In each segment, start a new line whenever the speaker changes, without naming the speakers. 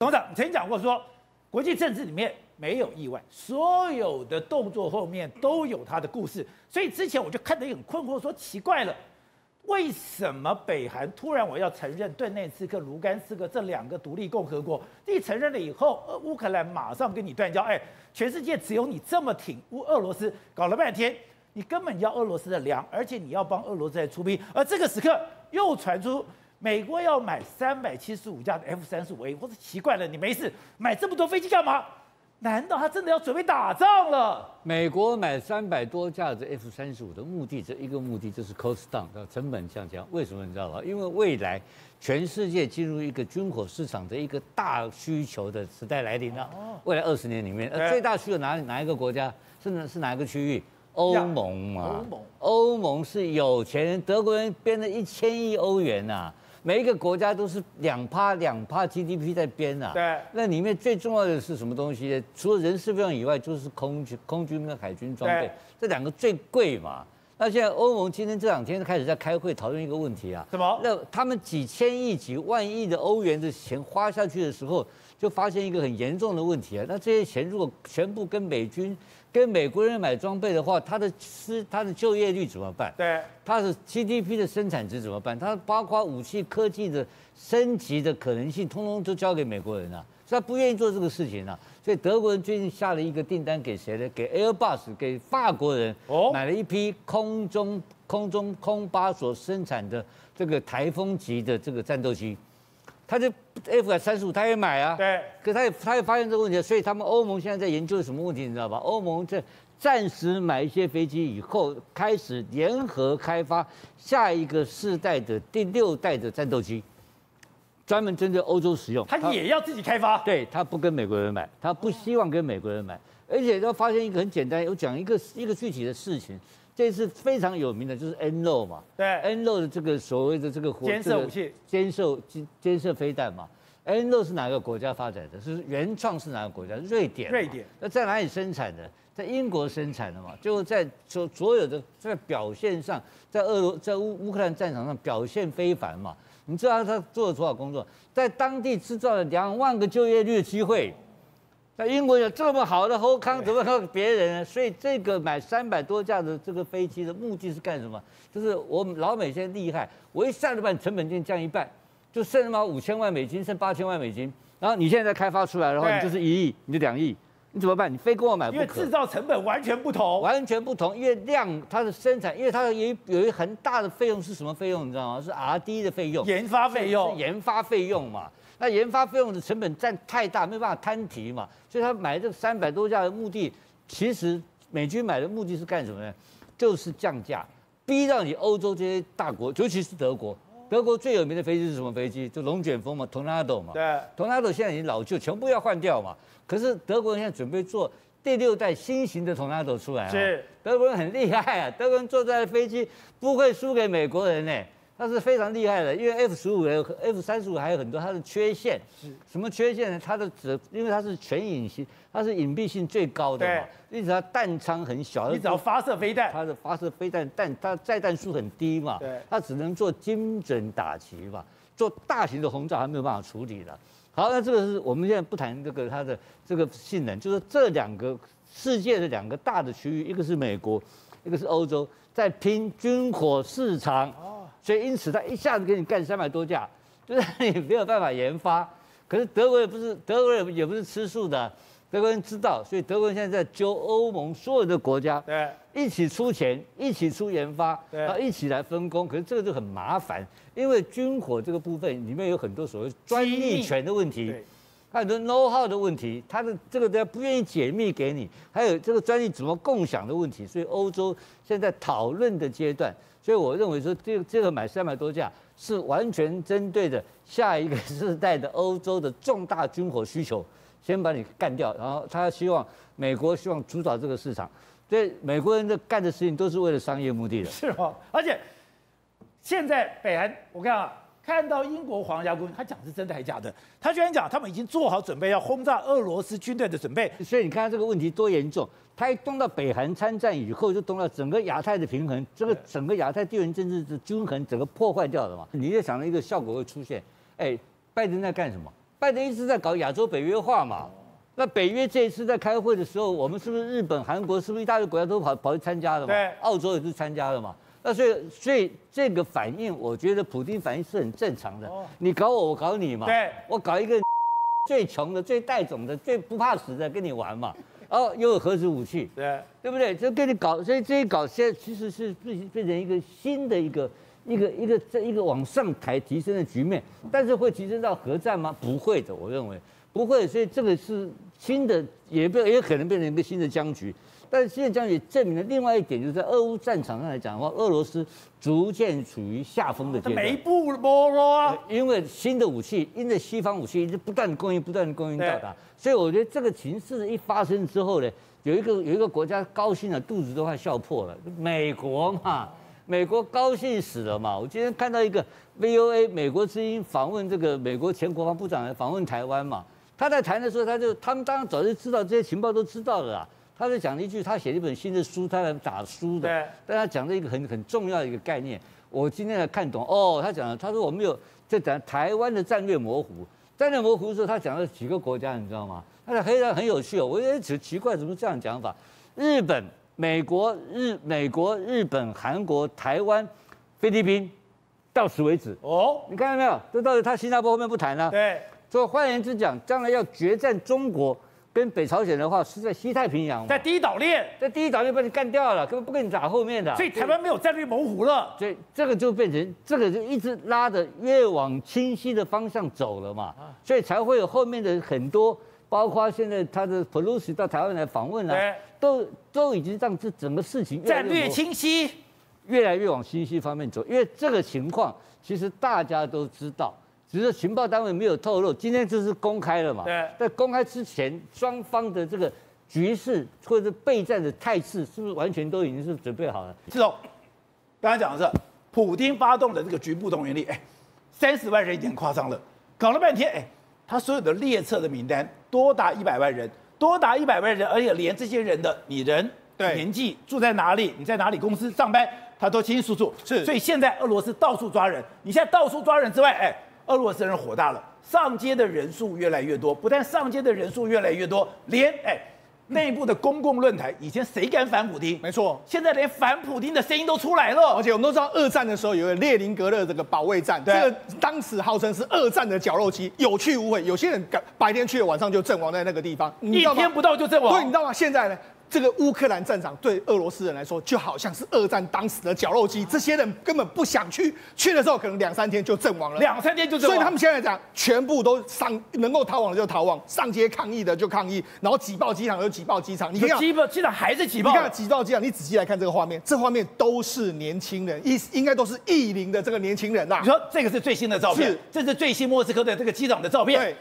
董事长，曾经讲过说，国际政治里面没有意外，所有的动作后面都有它的故事。所以之前我就看得很困惑，说奇怪了，为什么北韩突然我要承认顿内茨克、卢甘斯克这两个独立共和国？一承认了以后，乌克兰马上跟你断交。哎，全世界只有你这么挺乌俄罗斯，搞了半天，你根本要俄罗斯的粮，而且你要帮俄罗斯来出兵。而这个时刻又传出。美国要买三百七十五架的 F 三十五 A，我说奇怪了，你没事买这么多飞机干嘛？难道他真的要准备打仗了？
美国买三百多架的 F 三十五的目的，这一个目的就是 cost down，成本下降。为什么你知道吗？因为未来全世界进入一个军火市场的一个大需求的时代来临了。哦未来二十年里面，呃，最大需求哪哪一个国家？是是哪一个区域？欧盟嘛。欧盟，欧盟是有钱人，德国人编了一千亿欧元呐、啊。每一个国家都是两趴两趴 GDP 在编啊，
对，
那里面最重要的是什么东西呢？除了人事费用以外，就是空军、空军跟海军装备，这两个最贵嘛。那现在欧盟今天这两天开始在开会讨论一个问题啊，
什么？
那他们几千亿、几万亿的欧元的钱花下去的时候，就发现一个很严重的问题啊。那这些钱如果全部跟美军跟美国人买装备的话，他的失他的就业率怎么办？
对，
他的 GDP 的生产值怎么办？他包括武器科技的升级的可能性，通通都交给美国人了，所以他不愿意做这个事情了。所以德国人最近下了一个订单给谁呢？给 Airbus，给法国人，买了一批空中空中空巴所生产的这个台风级的这个战斗机。他就 F 三十五，他也买啊。
对。
可他也他也发现这个问题，所以他们欧盟现在在研究什么问题，你知道吧？欧盟在暂时买一些飞机以后，开始联合开发下一个世代的第六代的战斗机，专门针对欧洲使用。
他也要自己开发。
对，他不跟美国人买，他不希望跟美国人买，而且他发现一个很简单，我讲一个一个具体的事情。这次非常有名的就是 NLAW 嘛，
对
，NLAW 的这个所谓的这个
监射武器、
监射监监射飞弹嘛，NLAW 是哪个国家发展的？是原创是哪个国家？瑞典。瑞典。那在哪里生产的？在英国生产的嘛，就在所所有的在表现上，在俄罗在乌乌克兰战场上表现非凡嘛。你知道他做了多少工作？在当地制造了两万个就业率的机会。那英国有这么好的后康，怎么靠别人呢？所以这个买三百多架的这个飞机的目的是干什么？就是我们老美现在厉害，我一下子把成本就降一半，就剩他妈五千万美金，剩八千万美金。然后你现在开发出来的话，你就是一亿，你就两亿，你怎么办？你非跟我买不可。
因为制造成本完全不同，
完全不同。因为量它的生产，因为它有一有一很大的费用是什么费用？你知道吗？是 R&D 的费用，
研发费用，
是研发费用嘛。那研发费用的成本占太大，没办法摊提嘛，所以他买这三百多架的目的，其实美军买的目的是干什么呢？就是降价，逼到你欧洲这些大国，尤其是德国。德国最有名的飞机是什么飞机？就龙卷风嘛，Tornado 嘛。
对。
Tornado 现在已经老旧，全部要换掉嘛。可是德国人现在准备做第六代新型的 Tornado 出来啊。
是。
德国人很厉害啊，德国人坐在飞机不会输给美国人呢。它是非常厉害的，因为 F 十五、F 三十五还有很多它的缺陷。是什么缺陷呢？它的只因为它是全隐形，它是隐蔽性最高的嘛。因此它弹仓很小。
你只要发射飞弹，
它的发射飞弹弹它载弹数很低嘛。对。它只能做精准打击嘛，做大型的轰炸还没有办法处理了。好，那这个是我们现在不谈这个它的这个性能，就是这两个世界的两个大的区域，一个是美国，一个是欧洲，在拼军火市场。所以因此，他一下子给你干三百多架，就是你没有办法研发。可是德国也不是德国人，也不是吃素的。德国人知道，所以德国人现在在揪欧盟所有的国家，对，一起出钱，一起出研发，对，然后一起来分工。可是这个就很麻烦，因为军火这个部分里面有很多所谓专利权的问题，很多 know how 的问题，他的这个都不愿意解密给你，还有这个专利怎么共享的问题。所以欧洲现在讨论的阶段。所以我认为说，这个这个买三百多架是完全针对的下一个世代的欧洲的重大军火需求，先把你干掉，然后他希望美国希望主导这个市场，所以美国人的干的事情都是为了商业目的的。
是哦，而且现在北韩，我看啊。看到英国皇家空军，他讲是真的还是假的？他居然讲他们已经做好准备要轰炸俄罗斯军队的准备。
所以你看这个问题多严重，他一动到北韩参战以后，就动到整个亚太的平衡，这个整个亚太地缘政治的均衡整个破坏掉了嘛？你就想到一个效果会出现，哎，拜登在干什么？拜登一直在搞亚洲北约化嘛。那北约这一次在开会的时候，我们是不是日本、韩国是不是一大堆国家都跑跑去参加了嘛？
对，
澳洲也是参加了嘛。那所以所以这个反应，我觉得普京反应是很正常的。你搞我，我搞你嘛。
对，
我搞一个 最穷的、最带种的、最不怕死的跟你玩嘛。哦，又有核子武器，
对，
对不对？就跟你搞，所以这一搞，现在其实是变变成一个新的一个一个一个这一个往上抬提升的局面。但是会提升到核战吗？不会的，我认为不会。所以这个是。新的也变也可能变成一个新的僵局，但是新的僵局证明了另外一点，就是在俄乌战场上来讲的话，俄罗斯逐渐处于下风的阶段。
没不没了，
因为新的武器，因为西方武器一直不断供应，不断供应到达，所以我觉得这个情势一发生之后呢，有一个有一个国家高兴了，肚子都快笑破了。美国嘛，美国高兴死了嘛。我今天看到一个 VOA 美国之音访问这个美国前国防部长来访问台湾嘛。他在谈的时候，他就他们当然早就知道这些情报都知道了啦。他在讲了一句，他写了一本新的书，他来打书的。对。但他讲了一个很很重要的一个概念，我今天才看懂。哦，他讲了，他说我们有在讲台湾的战略模糊。战略模糊的时候，他讲了几个国家，你知道吗？他的黑人很有趣哦，我也奇奇怪，怎么这样讲法？日本、美国、日美国、日本、韩国、台湾、菲律宾，到此为止。哦。你看到没有？这到底他新加坡后面不谈了？
对。
所以换言之讲，将来要决战中国跟北朝鲜的话，是在西太平洋，
在第一岛链，
在第一岛链把你干掉了，根本不跟你打后面的。
所以台湾没有战略模糊了，
所以这个就变成这个就一直拉着越往清晰的方向走了嘛，所以才会有后面的很多，包括现在他的 Pelosi 到台湾来访问了，都都已经让这整个事情
战略清晰，
越来越往清晰方面走，因为这个情况其实大家都知道。只是情报单位没有透露，今天这是公开了嘛？
对。
在公开之前，双方的这个局势或者是备战的态势，是不是完全都已经是准备好了？
是哦。刚才讲的是，普京发动的这个局部动员令，哎，三十万人有点夸张了。搞了半天，哎，他所有的列册的名单多达一百万人，多达一百万人，而且连这些人的你人、对年纪、住在哪里、你在哪里公司上班，他都清清楚楚。是。所以现在俄罗斯到处抓人，你现在到处抓人之外，哎。俄罗斯人火大了，上街的人数越来越多，不但上街的人数越来越多，连哎内部的公共论坛，以前谁敢反普丁？
没错，
现在连反普丁的声音都出来了。
而且我们都知道，二战的时候有个列宁格勒这个保卫战，这个当时号称是二战的绞肉机，有去无回，有些人白天去了，晚上就阵亡在那个地方，
一天不到就阵亡。
对，你知道吗？现在呢？这个乌克兰战场对俄罗斯人来说就好像是二战当时的绞肉机，这些人根本不想去，去的时候可能两三天就阵亡了，
两三天就阵亡。
所以他们现在讲，全部都上，能够逃亡的就逃亡，上街抗议的就抗议，然后挤爆机场就挤爆机场。你看，
挤爆机场还是挤爆。
你看挤爆机场，你仔细来看这个画面，这画面都是年轻人，应应该都是适龄的这个年轻人呐。
你说这个是最新的照片，是这是最新莫斯科的这个机场的照片，
对，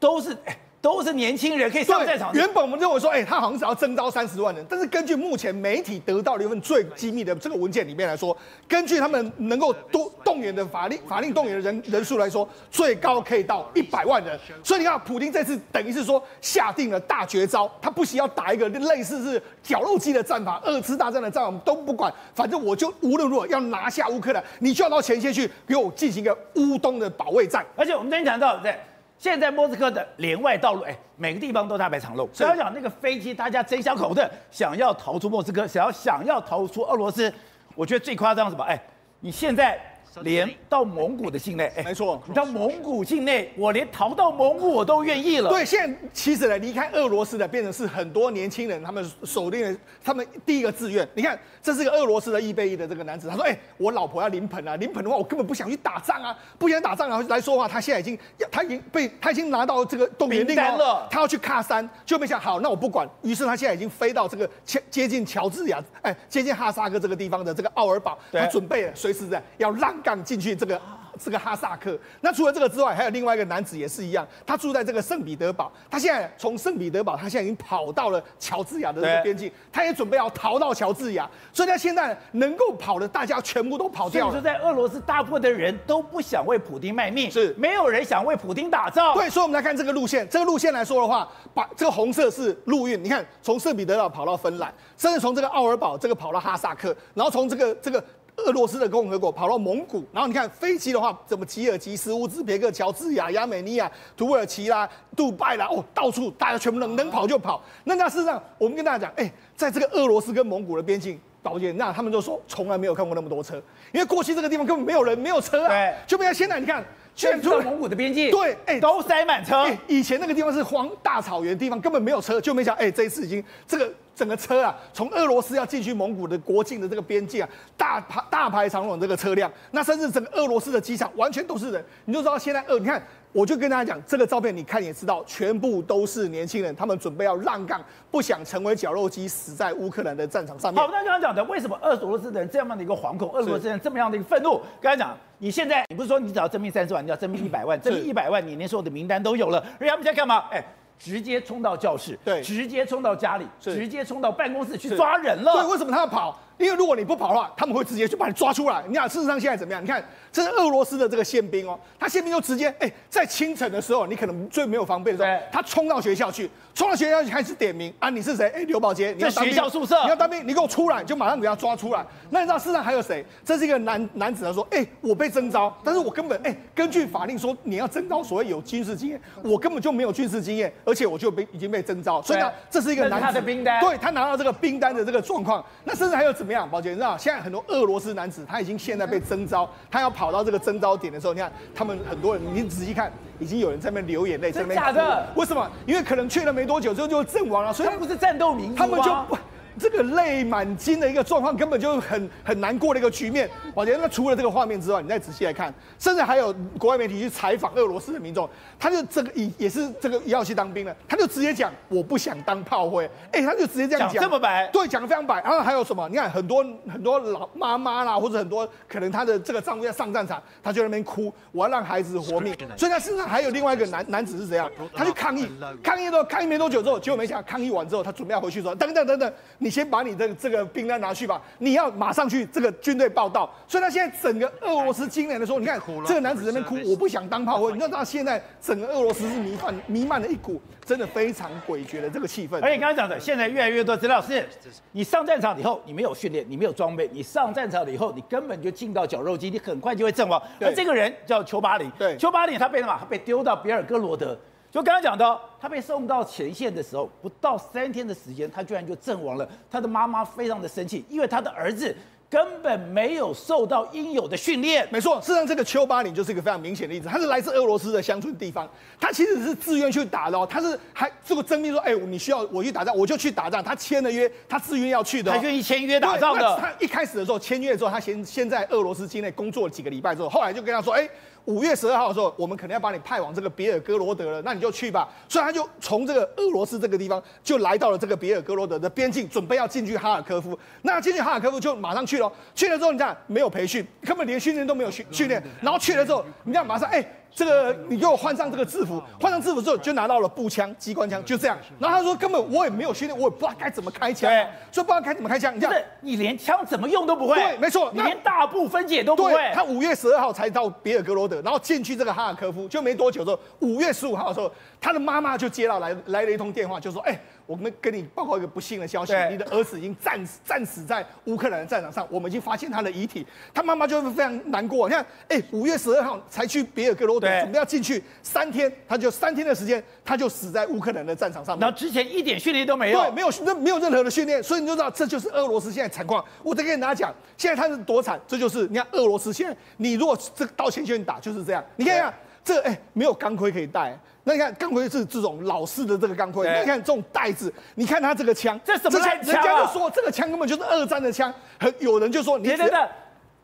都是。都是年轻人可以上战场。
原本我们认为说，哎、欸，他好像只要征召三十万人，但是根据目前媒体得到的一份最机密的这个文件里面来说，根据他们能够多动员的法令 法令动员的人人数来说，最高可以到一百万人。所以你看，普京这次等于是说下定了大绝招，他不惜要打一个类似是绞肉机的战法，二次大战的战法我们都不管，反正我就无论如何要拿下乌克兰，你就要到前线去给我进行一个乌东的保卫战。
而且我们今天讲到对。现在莫斯科的连外道路，哎，每个地方都大排长龙。所以讲那个飞机，大家争相口的想要逃出莫斯科，想要想要逃出俄罗斯。我觉得最夸张什么？哎，你现在。连到蒙古的境内，哎，
没错，
你到蒙古境内，我连逃到蒙古我都愿意了。
对，现在其实呢，离开俄罗斯的变成是很多年轻人，他们锁定了他们第一个志愿。你看，这是个俄罗斯的易贝伊的这个男子，他说：“哎，我老婆要临盆了，临盆的话，我根本不想去打仗啊，不想打仗然后。”来说话，他现在已经，他已经被他已经拿到这个动员令了，他要去喀山，就没想好，那我不管。于是他现在已经飞到这个接接近乔治亚，哎，接近哈萨克这个地方的这个奥尔堡，他准备随时的要让。干进去这个这个哈萨克，那除了这个之外，还有另外一个男子也是一样，他住在这个圣彼得堡，他现在从圣彼得堡，他现在已经跑到了乔治亚的这个边境，他也准备要逃到乔治亚，所以他现在能够跑的，大家全部都跑掉了。
所以说，在俄罗斯，大部分的人都不想为普丁卖命，是没有人想为普丁打造。
对，所以我们来看这个路线，这个路线来说的话，把这个红色是陆运，你看从圣彼得堡跑到芬兰，甚至从这个奥尔堡这个跑到哈萨克，然后从这个这个。俄罗斯的共和国跑到蒙古，然后你看飞机的话，怎么吉尔吉斯、乌兹别克、乔治亚、亚美尼亚、土耳其啦、杜拜啦，哦，到处大家全部能能跑就跑。那那事实上，我们跟大家讲，哎，在这个俄罗斯跟蒙古的边境，导演，那他们就说从来没有看过那么多车，因为过去这个地方根本没有人，没有车啊。
对，
就比如现在你看。
全出蒙古的边境，
对，哎，
都塞满车。
以前那个地方是荒大草原地方，根本没有车，就没想，哎，这一次已经这个整个车啊，从俄罗斯要进去蒙古的国境的这个边境啊，大排大排长龙这个车辆，那甚至整个俄罗斯的机场完全都是人，你就知道现在，呃，你看。我就跟大家讲，这个照片你看也知道，全部都是年轻人，他们准备要让杠，不想成为绞肉机，死在乌克兰的战场上面。
好，那刚刚讲的，为什么俄罗斯的人这样的一个惶恐，俄罗斯人这么样的一个愤怒？刚才讲，你现在你不是说你只要征兵三十万，你要征兵一百万，征兵一百万，你连所有的名单都有了，而他们现在干嘛？哎。直接冲到教室，
对，
直接冲到家里，直接冲到办公室去抓人了。
对，为什么他要跑？因为如果你不跑的话，他们会直接就把你抓出来。你看，事实上现在怎么样？你看，这是俄罗斯的这个宪兵哦，他宪兵就直接哎、欸，在清晨的时候，你可能最没有防备的时候，他冲到学校去，冲到学校去开始点名啊，你是谁？哎、欸，刘宝杰，你要当兵，
学校宿舍，
你要当兵，你给我出来，就马上给他抓出来。那你知道事实上还有谁？这是一个男男子，他说，哎、欸，我被征召，但是我根本哎、欸，根据法令说，你要征召所谓有军事经验，我根本就没有军事经验，而且我就被已经。被征召，所以呢，这是一个男子，
他的兵单，
对他拿到这个兵单的这个状况，那甚至还有怎么样？宝杰，你知道现在很多俄罗斯男子他已经现在被征召，他要跑到这个征召点的时候，你看他们很多人，你仔细看，已经有人在那边流眼泪，
在那边假的？
为什么？因为可能去了没多久之后就阵亡了，所以
他不是战斗民族，
他们就不。这个泪满襟的一个状况，根本就很很难过的一个局面。我觉得那除了这个画面之外，你再仔细来看，甚至还有国外媒体去采访俄罗斯的民众，他就这个也也是这个也要去当兵了，他就直接讲我不想当炮灰，哎，他就直接这样讲，
这么白，
对，讲的非常白。然后还有什么？你看很多很多老妈妈啦，或者很多可能他的这个丈夫要上战场，他就在那边哭，我要让孩子活命。所以他身上还有另外一个男男子是谁啊？他去抗议，抗议都抗议没多久之后，结果没想到抗议完之后，他准备要回去说，等等等等，你先把你的这个。这个兵单拿去吧，你要马上去这个军队报道。所以他现在整个俄罗斯今年的时候，你看这个男子在那哭，我不想当炮灰。你知道现在整个俄罗斯是弥漫弥漫了一股真的非常诡谲的这个气氛。
而且刚才讲的，现在越来越多资料是，你上战场以后，你没有训练，你没有装备，你上战场了以后，你根本就进到绞肉机，你很快就会阵亡。而这个人叫丘巴林，
对，
丘巴林他被什么？他被丢到比尔哥罗德。就刚刚讲到，他被送到前线的时候，不到三天的时间，他居然就阵亡了。他的妈妈非常的生气，因为他的儿子根本没有受到应有的训练。
没错，事实上这个丘巴林就是一个非常明显的例子。他是来自俄罗斯的乡村地方，他其实是自愿去打的哦。他是还这个征兵说，哎，你需要我去打仗，我就去打仗。他签了约，他自愿要去的，
他愿意签约打仗的。
他一开始的时候签约之后，他先先在俄罗斯境内工作了几个礼拜之后，后来就跟他说，哎。五月十二号的时候，我们可能要把你派往这个别尔哥罗德了，那你就去吧。所以他就从这个俄罗斯这个地方就来到了这个别尔哥罗德的边境，准备要进去哈尔科夫。那进去哈尔科夫就马上去了，去了之后你看没有培训，根本连训练都没有训训练，然后去了之后，你看马上哎。这个你给我换上这个制服，换上制服之后就拿到了步枪、机关枪，就这样。然后他说根本我也没有训练，我也不知道该怎么开枪，对，所以不知道该怎么开枪。你看，
你连枪怎么用都不会。
对，没错，
你连大步分解都不会。
他五月十二号才到别尔哥罗德，然后进去这个哈尔科夫，就没多久之后，五月十五号的时候，他的妈妈就接到来来了一通电话，就说，哎。我们跟你报告一个不幸的消息，你的儿子已经战死战死在乌克兰的战场上，我们已经发现他的遗体。他妈妈就是非常难过。你看，哎，五月十二号才去别尔哥罗德，准备要进去，三天他就三天的时间，他就死在乌克兰的战场上。
然后之前一点训练都没有，
对，没有任没有任何的训练，所以你就知道这就是俄罗斯现在惨况。我再跟大家讲，现在他是多惨，这就是你看俄罗斯现在，你如果这到前线打就是这样。你看一下这哎，没有钢盔可以戴。那你看钢盔是这种老式的这个钢盔，你看这种袋子，你看他这个枪，
这什么枪？人
家就说这个枪根本就是二战的枪，很有人就说你，
你等等，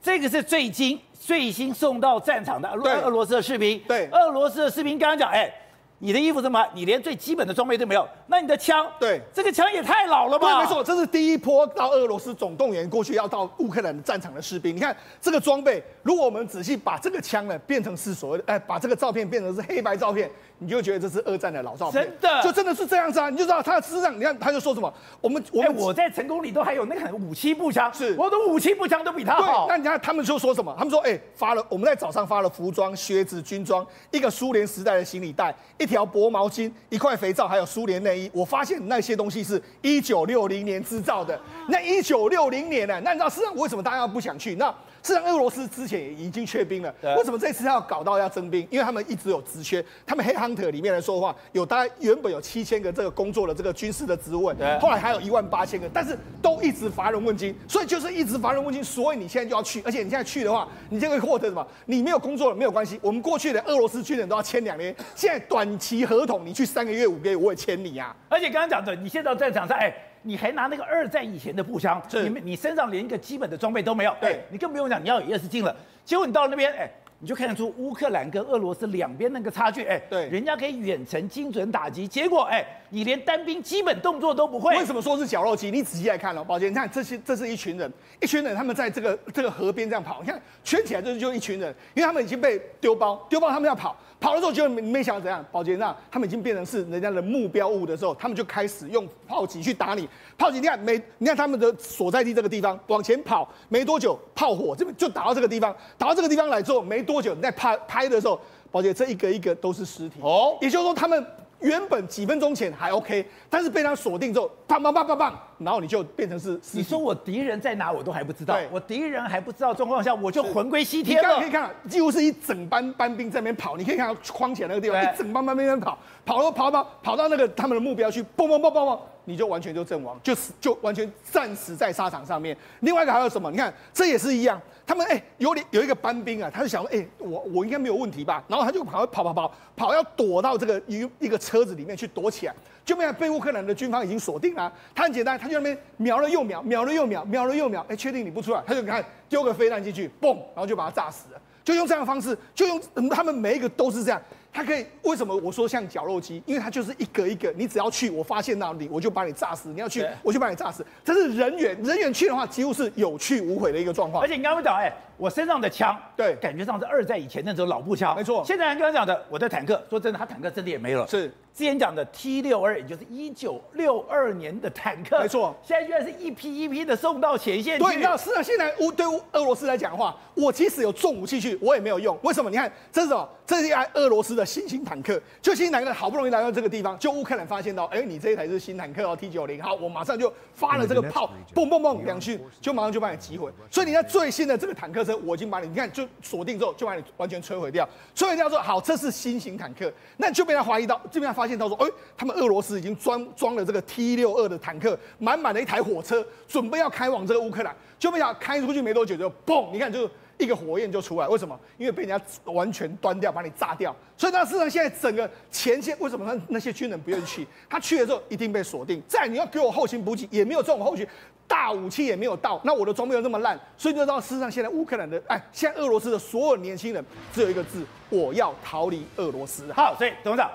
这个是最新最新送到战场的俄俄罗斯的士兵，
对，
俄罗斯的士兵刚刚讲，哎。你的衣服怎么，你连最基本的装备都没有，那你的枪，
对，
这个枪也太老了吧？
对，没错，这是第一波到俄罗斯总动员过去要到乌克兰的战场的士兵。你看这个装备，如果我们仔细把这个枪呢变成是所谓的，哎，把这个照片变成是黑白照片，你就觉得这是二战的老照片。
真的，就
真的是这样子啊！你就知道他事实上，你看他就说什么，我们我们、
欸、我在成功里都还有那个武器步枪，
是
我的武器步枪都比他好。
那你看他们就说什么？他们说，哎，发了我们在早上发了服装、靴子、军装，一个苏联时代的行李袋，一条薄毛巾、一块肥皂，还有苏联内我发现那些东西是一九六零年制造的。那一九六零年呢？那你知道实际上为什么大家不想去？那实际上俄罗斯之前也已经缺兵了，为什么这次要搞到要征兵？因为他们一直有职缺，他们黑 hunter 里面来说的话，有大概原本有七千个这个工作的这个军事的职位，后来还有一万八千个，但是都一直乏人问津，所以就是一直乏人问津，所以你现在就要去，而且你现在去的话，你就会获得什么？你没有工作了没有关系，我们过去的俄罗斯军人都要签两年，现在短期合同，你去三个月五个月我也签你啊，
而且刚刚讲的，你现在在场上，哎。你还拿那个二战以前的步枪，你你身上连一个基本的装备都没有，对，你更不用讲你要有 ES 镜了。结果你到了那边，哎，你就看得出乌克兰跟俄罗斯两边那个差距，哎，对，人家可以远程精准打击，结果哎，你连单兵基本动作都不会。
为什么说是绞肉机？你仔细来看哦，宝杰，你看这些，这是一群人，一群人他们在这个这个河边这样跑，你看圈起来就是就一群人，因为他们已经被丢包，丢包他们要跑。跑的时候就没没想到怎样，保洁那他们已经变成是人家的目标物的时候，他们就开始用炮击去打你。炮击，你看没？你看他们的所在地这个地方往前跑，没多久炮火这边就打到这个地方，打到这个地方来之后没多久，你在拍拍的时候，保洁这一个一个都是尸体哦，也就是说他们。原本几分钟前还 OK，但是被他锁定之后，砰砰砰砰砰，然后你就变成是。
你说我敌人在哪，我都还不知道。对我敌人还不知道状况下，我就魂归西天了。
你可以看，几乎是一整班班兵在那边跑。你可以看到框起来那个地方，一整班班兵在那边跑，跑跑跑跑跑到那个他们的目标去，砰砰砰砰砰，你就完全就阵亡，就死就完全战死在沙场上面。另外一个还有什么？你看这也是一样。他们哎、欸，有有一个班兵啊，他就想说，哎、我我应该没有问题吧？然后他就跑跑跑跑跑，要躲到这个一一个车子里面去躲起来，就没有被乌克兰的军方已经锁定了。他很简单，他就那边瞄了又瞄，瞄了又瞄，瞄了又瞄，哎、确定你不出来，他就看丢个飞弹进去，嘣，然后就把他炸死了。就用这样的方式，就用他们每一个都是这样。他可以为什么我说像绞肉机？因为它就是一个一个，你只要去，我发现到你，我就把你炸死。你要去，我就把你炸死。这是人员，人员去的话，几乎是有去无回的一个状况。
而且你刚刚讲，哎，我身上的枪，对，感觉上是二战以前那种老步枪，没错。现在人刚刚讲的，我的坦克，说真的，他坦克真的也没了。是。之前讲的 T 六二，也就是一九六二年的坦克，没错，现在居然是一批一批的送到前线去。
对，你知道，是啊，现在乌对俄罗斯来讲的话，我即使有重武器去，我也没有用。为什么？你看，这是什么？这是一台俄罗斯的新型坦克，就新型坦克好不容易来到这个地方，就乌克兰发现到，哎，你这一台是新坦克哦，T 九零，好，我马上就发了这个炮，嘣嘣嘣两去，就马上就把你击毁。所以你看最新的这个坦克车，我已经把你，你看就锁定之后，就把你完全摧毁掉。摧毁掉之后，好，这是新型坦克，那就被他怀疑到，这边他发现到说，哎，他们。俄罗斯已经装装了这个 T 六二的坦克，满满的一台火车，准备要开往这个乌克兰，就没想开出去没多久就嘣，你看就一个火焰就出来，为什么？因为被人家完全端掉，把你炸掉。所以那事实上现在整个前线为什么那那些军人不愿意去？他去了之后一定被锁定。再你要给我后勤补给，也没有这种后勤，大武器也没有到，那我的装备又那么烂，所以就知道事实上现在乌克兰的哎，现在俄罗斯的所有年轻人只有一个字：我要逃离俄罗斯。
好，所以董事长。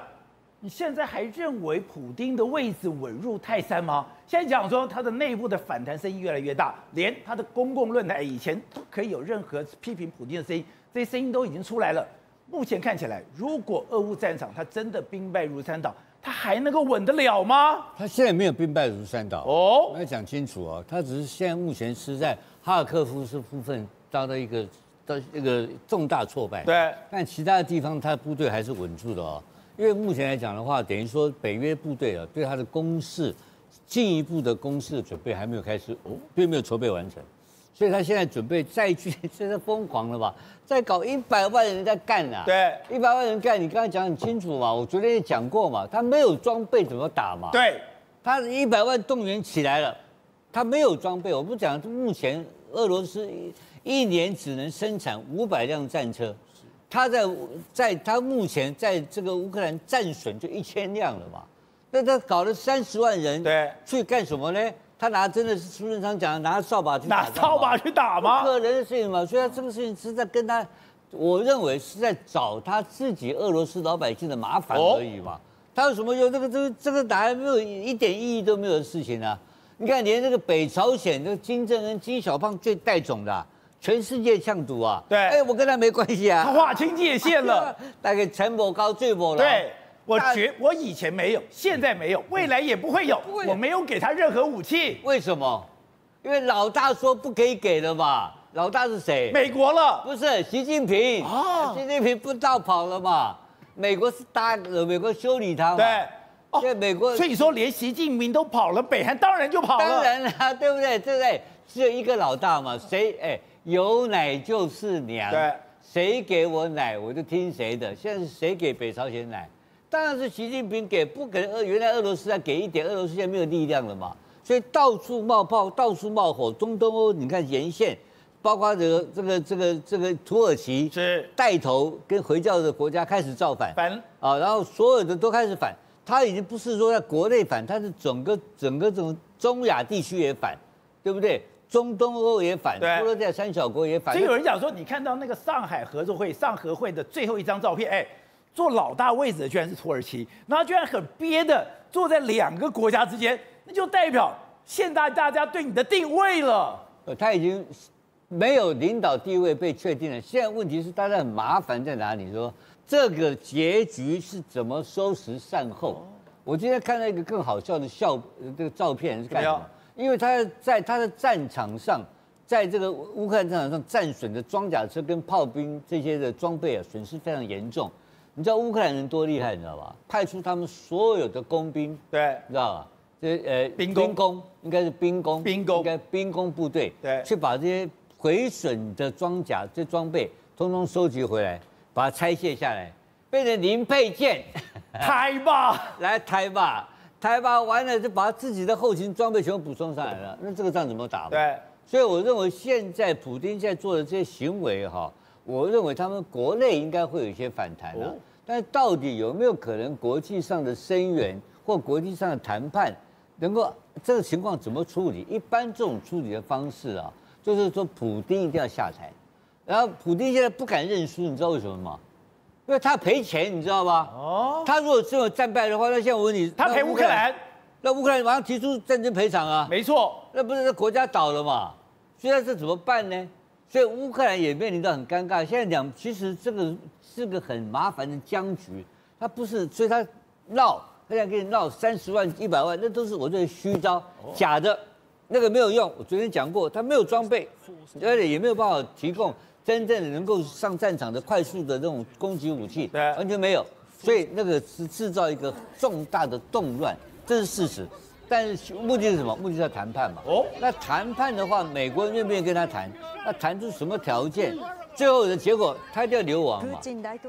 你现在还认为普丁的位置稳如泰山吗？现在讲说他的内部的反弹声音越来越大，连他的公共论坛以前都可以有任何批评普丁的声音，这些声音都已经出来了。目前看起来，如果俄乌战场他真的兵败如山倒，他还能够稳得了吗？
他现在没有兵败如山倒。哦，我要讲清楚哦，他只是现在目前是在哈尔科夫是部分遭到一个到一个重大挫败，对，但其他的地方他的部队还是稳住的哦。因为目前来讲的话，等于说北约部队啊，对他的攻势进一步的攻势的准备还没有开始，哦，并没有筹备完成，所以他现在准备再去，现在疯狂了吧？再搞一百万人在干啊？对，一百万人干，你刚才讲很清楚嘛，我昨天也讲过嘛，他没有装备怎么打嘛？对，他一百万动员起来了，他没有装备，我不讲，目前俄罗斯一年只能生产五百辆战车。他在在他目前在这个乌克兰战损就一千辆了嘛？那他搞了三十万人，对，去干什么呢？他拿真的是苏贞昌讲的，拿扫把去打，
拿扫把去打吗？
不可能的事情嘛。所以他这个事情是在跟他，我认为是在找他自己俄罗斯老百姓的麻烦而已嘛。他有什么用？这个这个这个打案没有一点意义都没有的事情啊！你看，连这个北朝鲜这个金正恩、金小胖最带种的。全世界呛赌啊！对，哎，我跟他没关系啊。
他划清界线了，
大概陈伯高最伯了。
对，我觉我以前没有，现在没有，未来也不会有。我没有给他任何武器。
为什么？因为老大说不可以给了嘛。老大是谁？
美国了。
不是习近平啊，习近平不逃跑了嘛？美国是搭呃美国修理他嘛？
对，
哦，因为美国，
所以说连习近平都跑了，北韩当然就跑了。
当然了，对不对？对不对？只有一个老大嘛，谁哎有奶就是娘。
对，
谁给我奶我就听谁的。现在是谁给北朝鲜奶？当然是习近平给，不可能。俄原来俄罗斯再给一点，俄罗斯现在没有力量了嘛，所以到处冒泡，到处冒火。中东欧你看沿线。包括这个这个这个这个土耳其是带头跟回教的国家开始造反
反
啊，然后所有的都开始反，他已经不是说在国内反，他是整个整个这种中亚地区也反，对不对？中东欧也反，波罗的海三小国也反。
所以有人讲说，你看到那个上海合作会上合会的最后一张照片，哎，坐老大位置的居然是土耳其，然后居然很憋的坐在两个国家之间，那就代表现在大家对你的定位了。
呃，他已经。没有领导地位被确定了，现在问题是大家很麻烦在哪里？说这个结局是怎么收拾善后？我今天看到一个更好笑的笑，这个照片是干什么？因为他在他的战场上，在这个乌克兰战场上战损的装甲车跟炮兵这些的装备啊，损失非常严重。你知道乌克兰人多厉害，你知道吧？派出他们所有的工兵，
对，
你知道吧？这呃
兵工，兵工
应该是兵工，
兵工
应该兵工部队，
对，
去把这些。毁损的装甲、这装备，通通收集回来，把它拆卸下来，变成零配件，
抬吧，
来抬吧，抬吧，完了就把自己的后勤装备全部补充上来了。那这个仗怎么打？
对，
所以我认为现在普京在做的这些行为，哈，我认为他们国内应该会有一些反弹啊。但是到底有没有可能国际上的声援或国际上的谈判，能够这个情况怎么处理？一般这种处理的方式啊。就是说，普丁一定要下台，然后普丁现在不敢认输，你知道为什么吗？因为他赔钱，你知道吗？哦，他如果这么战败的话，那现在我问你，
他赔乌克兰，
那乌克兰马上提出战争赔偿啊？
没错，
那不是国家倒了嘛？现在这怎么办呢？所以乌克兰也面临到很尴尬。现在讲，其实这个是个很麻烦的僵局，他不是，所以他闹，他想跟你闹三十万、一百万，那都是我这虚招，假的。那个没有用，我昨天讲过，他没有装备，而且也没有办法提供真正的能够上战场的快速的这种攻击武器，对，完全没有，所以那个是制造一个重大的动乱，这是事实。但是目的是什么？目的是要谈判嘛。哦，那谈判的话，美国人愿不愿意跟他谈？那谈出什么条件？最后的结果，他一定要流亡嘛，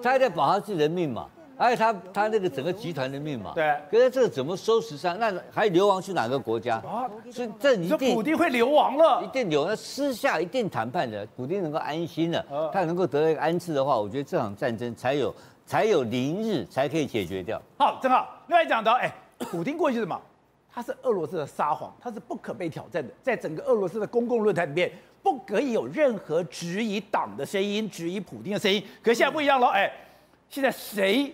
他一定要保他自己的命嘛。而且他他那个整个集团的命嘛，
对，
可是这个怎么收拾上？那还流亡去哪个国家？啊，所以这一定，
普丁会流亡了，
一定流。那私下一定谈判的，普丁能够安心了，他能够得到一个安置的话，我觉得这场战争才有才有宁日，才可以解决掉。
好，正好另外讲到，哎，普丁过去是什么？他是俄罗斯的撒谎，他是不可被挑战的，在整个俄罗斯的公共论坛里面，不可以有任何质疑党的声音，质疑普丁的声音。可是现在不一样了，哎，现在谁？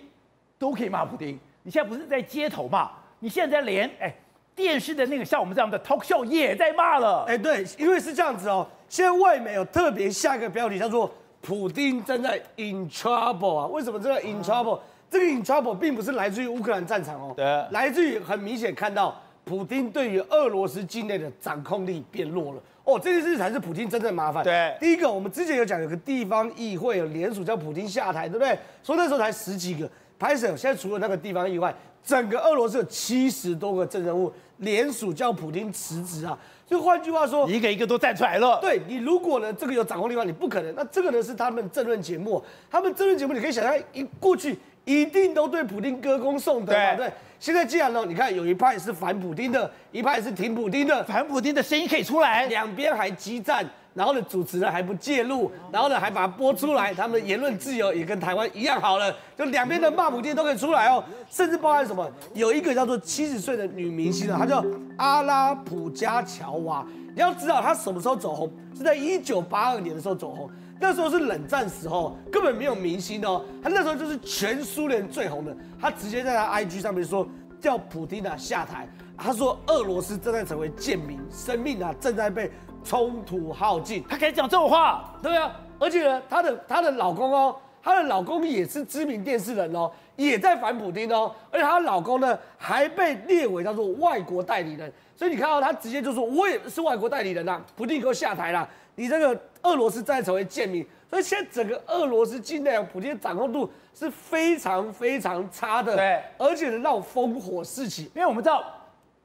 都可以骂普丁，你现在不是在街头骂，你现在连哎电视的那个像我们这样的 talk show 也在骂了。
哎，对，因为是这样子哦，现在外媒有特别下一个标题叫做“普丁正在 in trouble” 啊？为什么这个 in trouble？、嗯、这个 in trouble 并不是来自于乌克兰战场哦，对，来自于很明显看到普京对于俄罗斯境内的掌控力变弱了。哦，这件事才是普京真正麻烦。
对，
第一个我们之前有讲，有个地方议会有联署叫普京下台，对不对？说那时候才十几个。拍摄，现在除了那个地方以外，整个俄罗斯有七十多个政治人物联署叫普京辞职啊。所以换句话说，
一个一个都站出来了。
对你，如果呢这个有掌控力的话，你不可能。那这个呢是他们政论节目，他们政论节目你可以想象，一过去一定都对普丁歌功颂德嘛。对，对，现在既然呢，你看有一派是反普丁的，一派是挺普丁的，
反普丁的声音可以出来，
两边还激战。然后呢，主持人还不介入，然后呢，还把它播出来，他们的言论自由也跟台湾一样好了，就两边的骂普丁都可以出来哦，甚至包含什么？有一个叫做七十岁的女明星啊，她叫阿拉普加乔娃。你要知道她什么时候走红？是在一九八二年的时候走红，那时候是冷战时候，根本没有明星哦。她那时候就是全苏联最红的，他直接在他 IG 上面说叫普京啊下台。他说俄罗斯正在成为贱民，生命啊正在被。冲突耗尽，
他可以讲这种话，
对啊，而且呢，她的她的老公哦，她的老公也是知名电视人哦，也在反普京哦，而且她老公呢还被列为叫做外国代理人，所以你看到他直接就说，我也是外国代理人呐，普京给我下台了，你这个俄罗斯再成为贱民，所以现在整个俄罗斯境内，普京的掌控度是非常非常差的。
对，
而且呢，让烽火四起，
因为我们知道，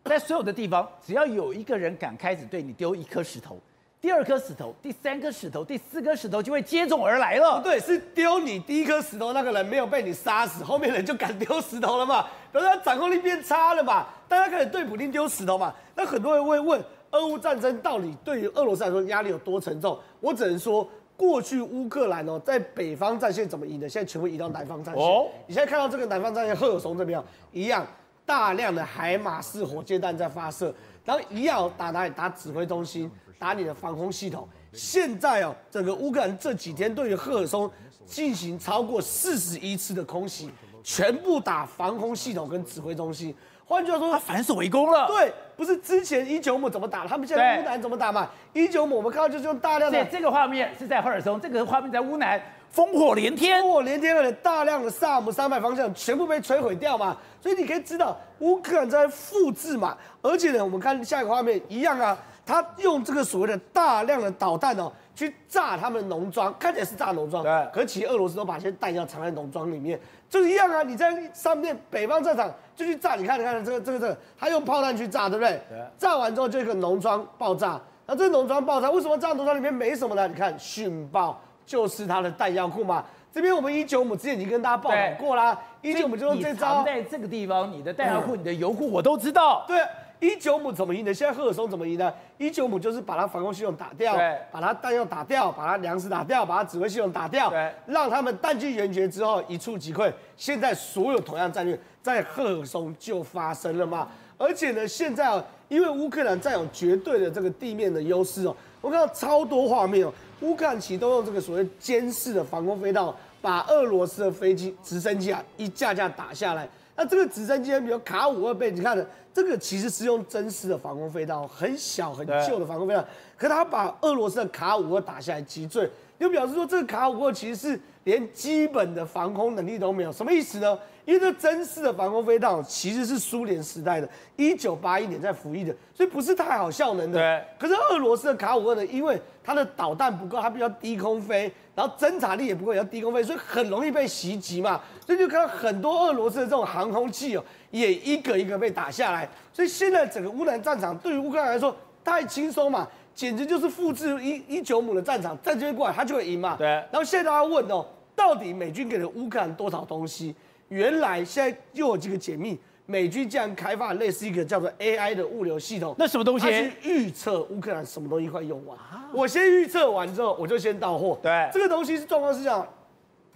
在所有的地方，只要有一个人敢开始对你丢一颗石头。第二颗石头，第三颗石头，第四颗石头就会接踵而来了。
对，是丢你第一颗石头那个人没有被你杀死，后面人就敢丢石头了嘛？可是他掌控力变差了嘛？大家开始对普京丢石头嘛？那很多人会问，俄乌战争到底对于俄罗斯来说压力有多沉重？我只能说，过去乌克兰哦，在北方战线怎么赢的，现在全部移到南方战线。哦，你现在看到这个南方战线，赫尔松这边一样，大量的海马式火箭弹在发射，然后一样打哪里？打指挥中心。打你的防空系统。现在哦，整个乌克兰这几天对于赫尔松进行超过四十一次的空袭，全部打防空系统跟指挥中心。换句话说，
他反手围攻了。
对，不是之前一九姆怎么打，他们现在乌南怎么打嘛？一九姆我们看到就是用大量的。
这个画面是在赫尔松，这个画面在乌南，烽火连天，
烽火连天的大量的萨姆三百方向全部被摧毁掉嘛。所以你可以知道乌克兰在复制嘛。而且呢，我们看下一个画面一样啊。他用这个所谓的大量的导弹哦，去炸他们农庄，看起来是炸农庄，
对。
可是其实俄罗斯都把这些弹药藏在农庄里面，就是一样啊。你在上面北方战场就去炸，你看，你看这个这个这个，他用炮弹去炸，对不对？对。炸完之后就一个农庄爆炸，那这农庄爆炸，为什么炸农庄里面没什么呢？你看殉爆就是他的弹药库嘛。这边我们一九五之前已经跟大家报道过啦，一九五就用这招。
在这个地方，你的弹药库、嗯、你的油库我都知道。
对。伊久姆怎么赢的？现在赫尔松怎么赢的？伊久姆就是把他防空系统打掉，把他弹药打掉，把他粮食打掉，把他指挥系统打掉，让他们弹尽援绝之后一触即溃。现在所有同样战略在赫尔松就发生了嘛？而且呢，现在啊，因为乌克兰占有绝对的这个地面的优势哦，我看到超多画面哦，乌克兰其实都用这个所谓监视的防空飞弹，把俄罗斯的飞机、直升机啊一架架打下来。那这个直升机，比如卡五二倍，你看的这个其实是用真丝的防空飞弹，很小很旧的防空飞弹，可他把俄罗斯的卡五二打下来击坠，就表示说这个卡五二其实是连基本的防空能力都没有，什么意思呢？因为这真丝的防空飞弹其实是苏联时代的，一九八一年在服役的，所以不是太好效能的。对。可是俄罗斯的卡五二呢，因为它的导弹不够，它比较低空飞，然后侦察力也不够，要低空飞，所以很容易被袭击嘛。所以就看到很多俄罗斯的这种航空器哦，也一个一个被打下来。所以现在整个乌兰战场对于乌克兰来说太轻松嘛，简直就是复制一一九姆的战场，在这边过来他就会赢嘛。对。然后现在大家问哦，到底美军给了乌克兰多少东西？原来现在又有几个解密，美军竟然开发了类似一个叫做 AI 的物流系统。
那什么东西？
去预测乌克兰什么东西快用完。我先预测完之后，我就先到货。
对，
这个东西是状况是这样。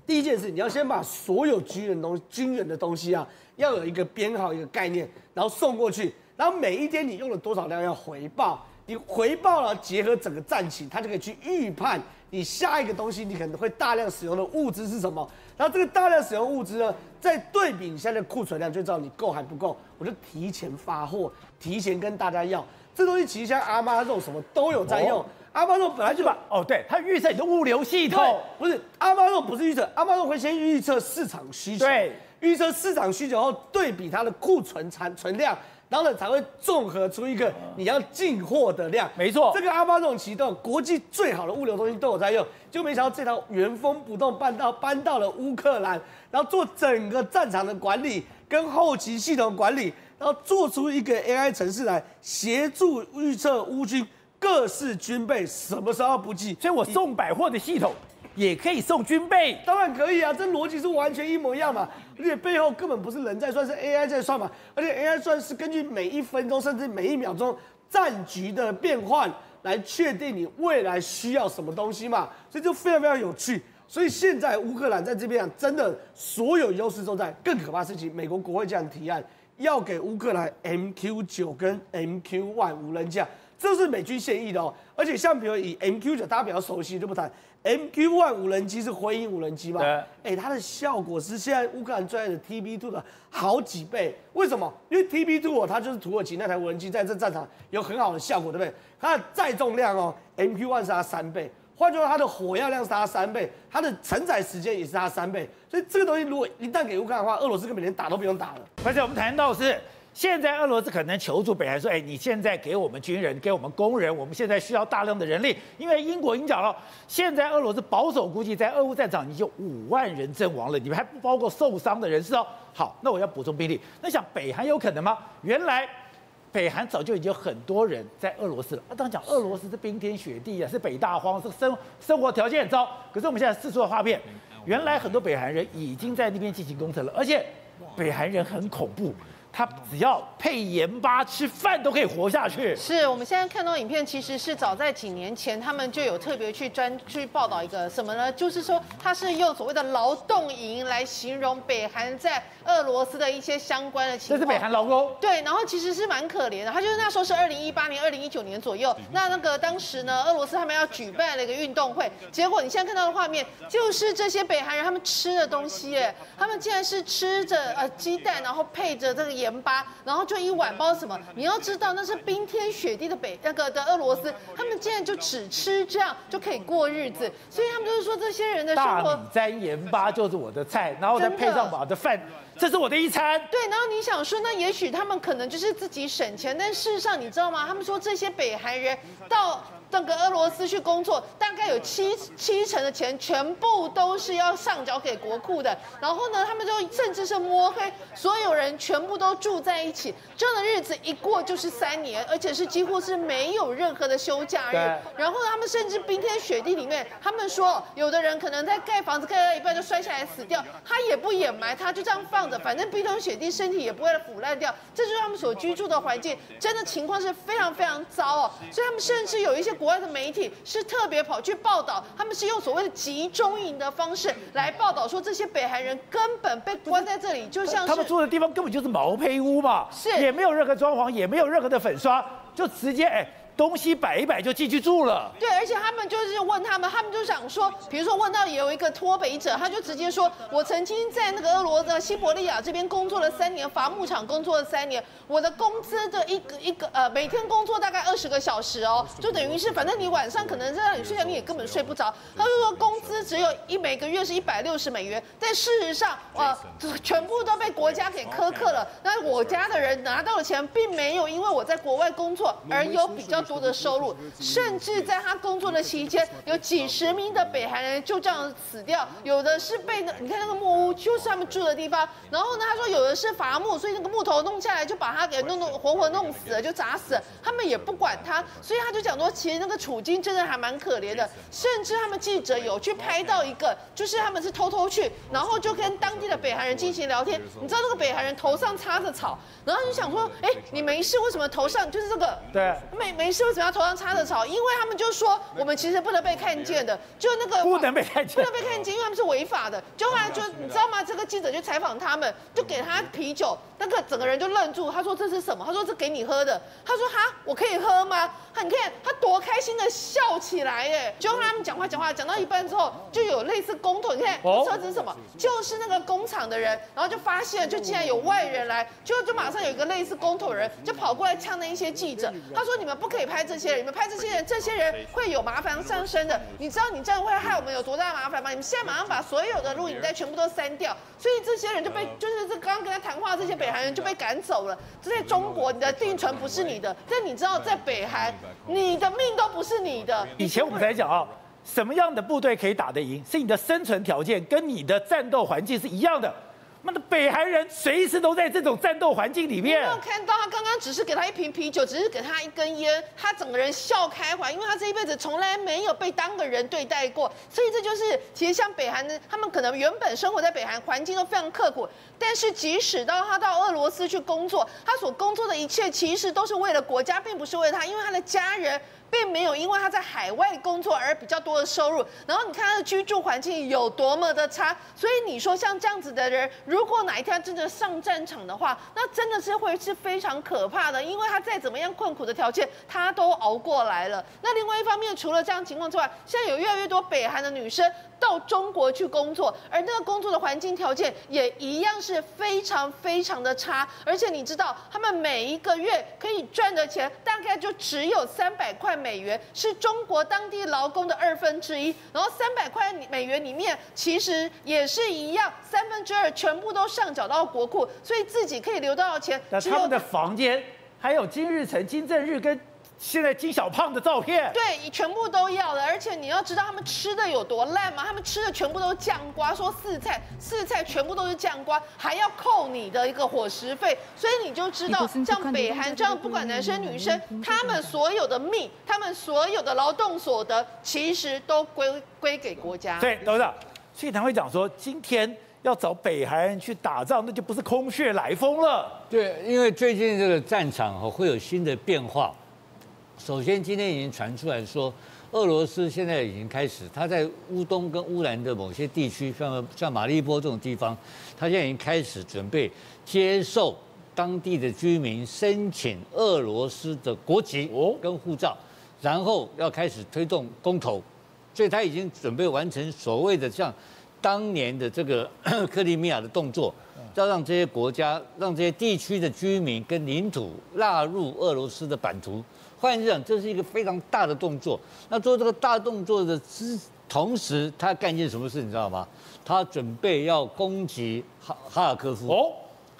第一件事，你要先把所有军人东军人的东西啊，要有一个编号、一个概念，然后送过去。然后每一天你用了多少量要回报，你回报了，结合整个战情，它就可以去预判你下一个东西你可能会大量使用的物资是什么。然后这个大量使用物资呢，再对比你现在的库存量，就知道你够还不够。我就提前发货，提前跟大家要。这东西其实像阿妈肉什么都有在用。阿妈肉本来就把
哦，对，它预测你的物流系统，
不是阿妈肉不是预测，阿妈肉会先预测市场需求，
对，
预测市场需求后对比它的库存产存量。然后呢，才会综合出一个你要进货的量。
没错，
这个阿巴这种启动，国际最好的物流中心都有在用，就没想到这套原封不动搬到搬到了乌克兰，然后做整个战场的管理跟后勤系统管理，然后做出一个 AI 城市来协助预测乌军各式军备什么时候要补给。
所以我送百货的系统。也可以送军备，
当然可以啊，这逻辑是完全一模一样嘛。而且背后根本不是人在算，是 AI 在算嘛。而且 AI 算是根据每一分钟甚至每一秒钟战局的变换来确定你未来需要什么东西嘛。所以就非常非常有趣。所以现在乌克兰在这边啊，真的所有优势都在。更可怕的事情，美国国会这样提案，要给乌克兰 MQ 九跟 MQ One 无人驾，这是美军现役的哦。而且像比如以 MQ 九，大家比较熟悉就不谈。MQ One 无人机是辉鹰无人机嘛？哎、欸，它的效果是现在乌克兰最爱的 TB Two 的好几倍。为什么？因为 TB Two 它就是土耳其那台无人机，在这战场有很好的效果，对不对？它的载重量哦，MQ One 是它三倍，换句话说，它的火药量是它三倍，它的承载时间也是它三倍。所以这个东西如果一旦给乌克兰的话，俄罗斯根本连打都不用打了。
而且我们谈到的是。现在俄罗斯可能求助北韩说：“哎，你现在给我们军人，给我们工人，我们现在需要大量的人力。因为英国已经讲了，现在俄罗斯保守估计在俄乌战场已经五万人阵亡了，你们还不包括受伤的人士哦。好，那我要补充兵力，那想北韩有可能吗？原来北韩早就已经有很多人在俄罗斯了。啊，当然讲俄罗斯是冰天雪地啊，是北大荒，是生生活条件很糟。可是我们现在释出的画面，原来很多北韩人已经在那边进行工程了，而且北韩人很恐怖。”他只要配盐巴吃饭都可以活下去。
是我们现在看到影片，其实是早在几年前，他们就有特别去专去报道一个什么呢？就是说他是用所谓的劳动营来形容北韩在俄罗斯的一些相关的情况。
这是北韩劳工。
对，然后其实是蛮可怜的。他就是那时候是二零一八年、二零一九年左右，那那个当时呢，俄罗斯他们要举办了一个运动会，结果你现在看到的画面就是这些北韩人他们吃的东西，哎，他们竟然是吃着呃鸡蛋，然后配着这个。盐巴，然后就一碗包什么？你要知道那是冰天雪地的北那个的俄罗斯，他们竟然就只吃这样就可以过日子，所以他们就是说这些人的生活。
大米沾盐巴就是我的菜，然后再配上我的饭，这是我的一餐。
对，然后你想说，那也许他们可能就是自己省钱，但事实上你知道吗？他们说这些北韩人到。那个俄罗斯去工作，大概有七七成的钱全部都是要上缴给国库的。然后呢，他们就甚至是摸黑，所有人全部都住在一起，这样的日子一过就是三年，而且是几乎是没有任何的休假日。然后他们甚至冰天雪地里面，他们说有的人可能在盖房子盖到一半就摔下来死掉，他也不掩埋，他就这样放着，反正冰天雪地，身体也不会腐烂掉。这就是他们所居住的环境，真的情况是非常非常糟哦。所以他们甚至有一些。国外的媒体是特别跑去报道，他们是用所谓的集中营的方式来报道，说这些北韩人根本被关在这里，就像是
他们住的地方根本就是毛坯屋嘛，
是
也没有任何装潢，也没有任何的粉刷，就直接哎。东西摆一摆就进去住了。
对，而且他们就是问他们，他们就想说，比如说问到有一个脱北者，他就直接说，我曾经在那个俄罗斯西伯利亚这边工作了三年，伐木厂工作了三年，我的工资的一个一个呃，每天工作大概二十个小时哦，就等于是反正你晚上可能在那里睡觉，你也根本睡不着。他就说工资只有一每个月是一百六十美元，但事实上呃，全部都被国家给苛刻了。那我家的人拿到的钱，并没有因为我在国外工作而有比较。多的收入，甚至在他工作的期间，有几十名的北韩人就这样死掉，有的是被那，你看那个木屋就是他们住的地方，然后呢，他说有的是伐木，所以那个木头弄下来就把他给弄弄活活弄死了，就砸死了，他们也不管他，所以他就讲说，其实那个处境真的还蛮可怜的，甚至他们记者有去拍到一个，就是他们是偷偷去，然后就跟当地的北韩人进行聊天，你知道那个北韩人头上插着草，然后就想说，哎，你没事，为什么头上就是这个？
对，
没没事。为什么要头上插着草？因为他们就说我们其实不能被看见的，就那个
不能被看见，
不能被看见，因为他们是违法的。就后来就你知道吗？这个记者就采访他们，就给他啤酒，那个整个人就愣住。他说这是什么？他说这给你喝的。他说哈，我可以喝吗？他你看他多开心的笑起来耶！就后来他们讲话讲话讲到一半之后，就有类似工头，你看车子是什么？就是那个工厂的人，然后就发现就竟然有外人来，就就马上有一个类似工头人就跑过来呛那一些记者。他说你们不可以。拍这些人，你们拍这些人，这些人会有麻烦上身的。你知道你这样会害我们有多大麻烦吗？你们现在马上把所有的录影带全部都删掉。所以这些人就被，就是这刚刚跟他谈话这些北韩人就被赶走了。这在中国，你的定存不是你的，但你知道在北韩，你的命都不是你的。
以前我们才讲啊，什么样的部队可以打得赢，是你的生存条件跟你的战斗环境是一样的。妈的，北韩人随时都在这种战斗环境里面。
没有看到他刚刚只是给他一瓶啤酒，只是给他一根烟，他整个人笑开怀，因为他这一辈子从来没有被当个人对待过。所以这就是，其实像北韩的，他们可能原本生活在北韩，环境都非常刻苦，但是即使到他到俄罗斯去工作，他所工作的一切其实都是为了国家，并不是为了他，因为他的家人。并没有因为他在海外工作而比较多的收入，然后你看他的居住环境有多么的差，所以你说像这样子的人，如果哪一天真的上战场的话，那真的是会是非常可怕的，因为他再怎么样困苦的条件，他都熬过来了。那另外一方面，除了这样情况之外，现在有越来越多北韩的女生到中国去工作，而那个工作的环境条件也一样是非常非常的差，而且你知道，他们每一个月可以赚的钱大概就只有三百块。美元是中国当地劳工的二分之一，然后三百块美元里面其实也是一样，三分之二全部都上缴到国库，所以自己可以留到的钱。
那他们的房间还有金日成、金正日跟。现在金小胖的照片，
对，全部都要了。而且你要知道他们吃的有多烂吗？他们吃的全部都是酱瓜，说四菜四菜全部都是酱瓜，还要扣你的一个伙食费。所以你就知道，像北韩这样，不管男生女生，他们所有的命，他们所有的劳动所得，其实都归归给国家。
对，董事长，所以他会讲说，今天要找北韩人去打仗，那就不是空穴来风了。
对，因为最近这个战场哦会有新的变化。首先，今天已经传出来说，俄罗斯现在已经开始，他在乌东跟乌兰的某些地区，像像马利波这种地方，他现在已经开始准备接受当地的居民申请俄罗斯的国籍跟护照，然后要开始推动公投，所以他已经准备完成所谓的像当年的这个 克里米亚的动作，要让这些国家、让这些地区的居民跟领土纳入俄罗斯的版图。换言之讲，这是一个非常大的动作。那做这个大动作的之同时，他干一件什么事，你知道吗？他准备要攻击哈哈尔科夫。哦，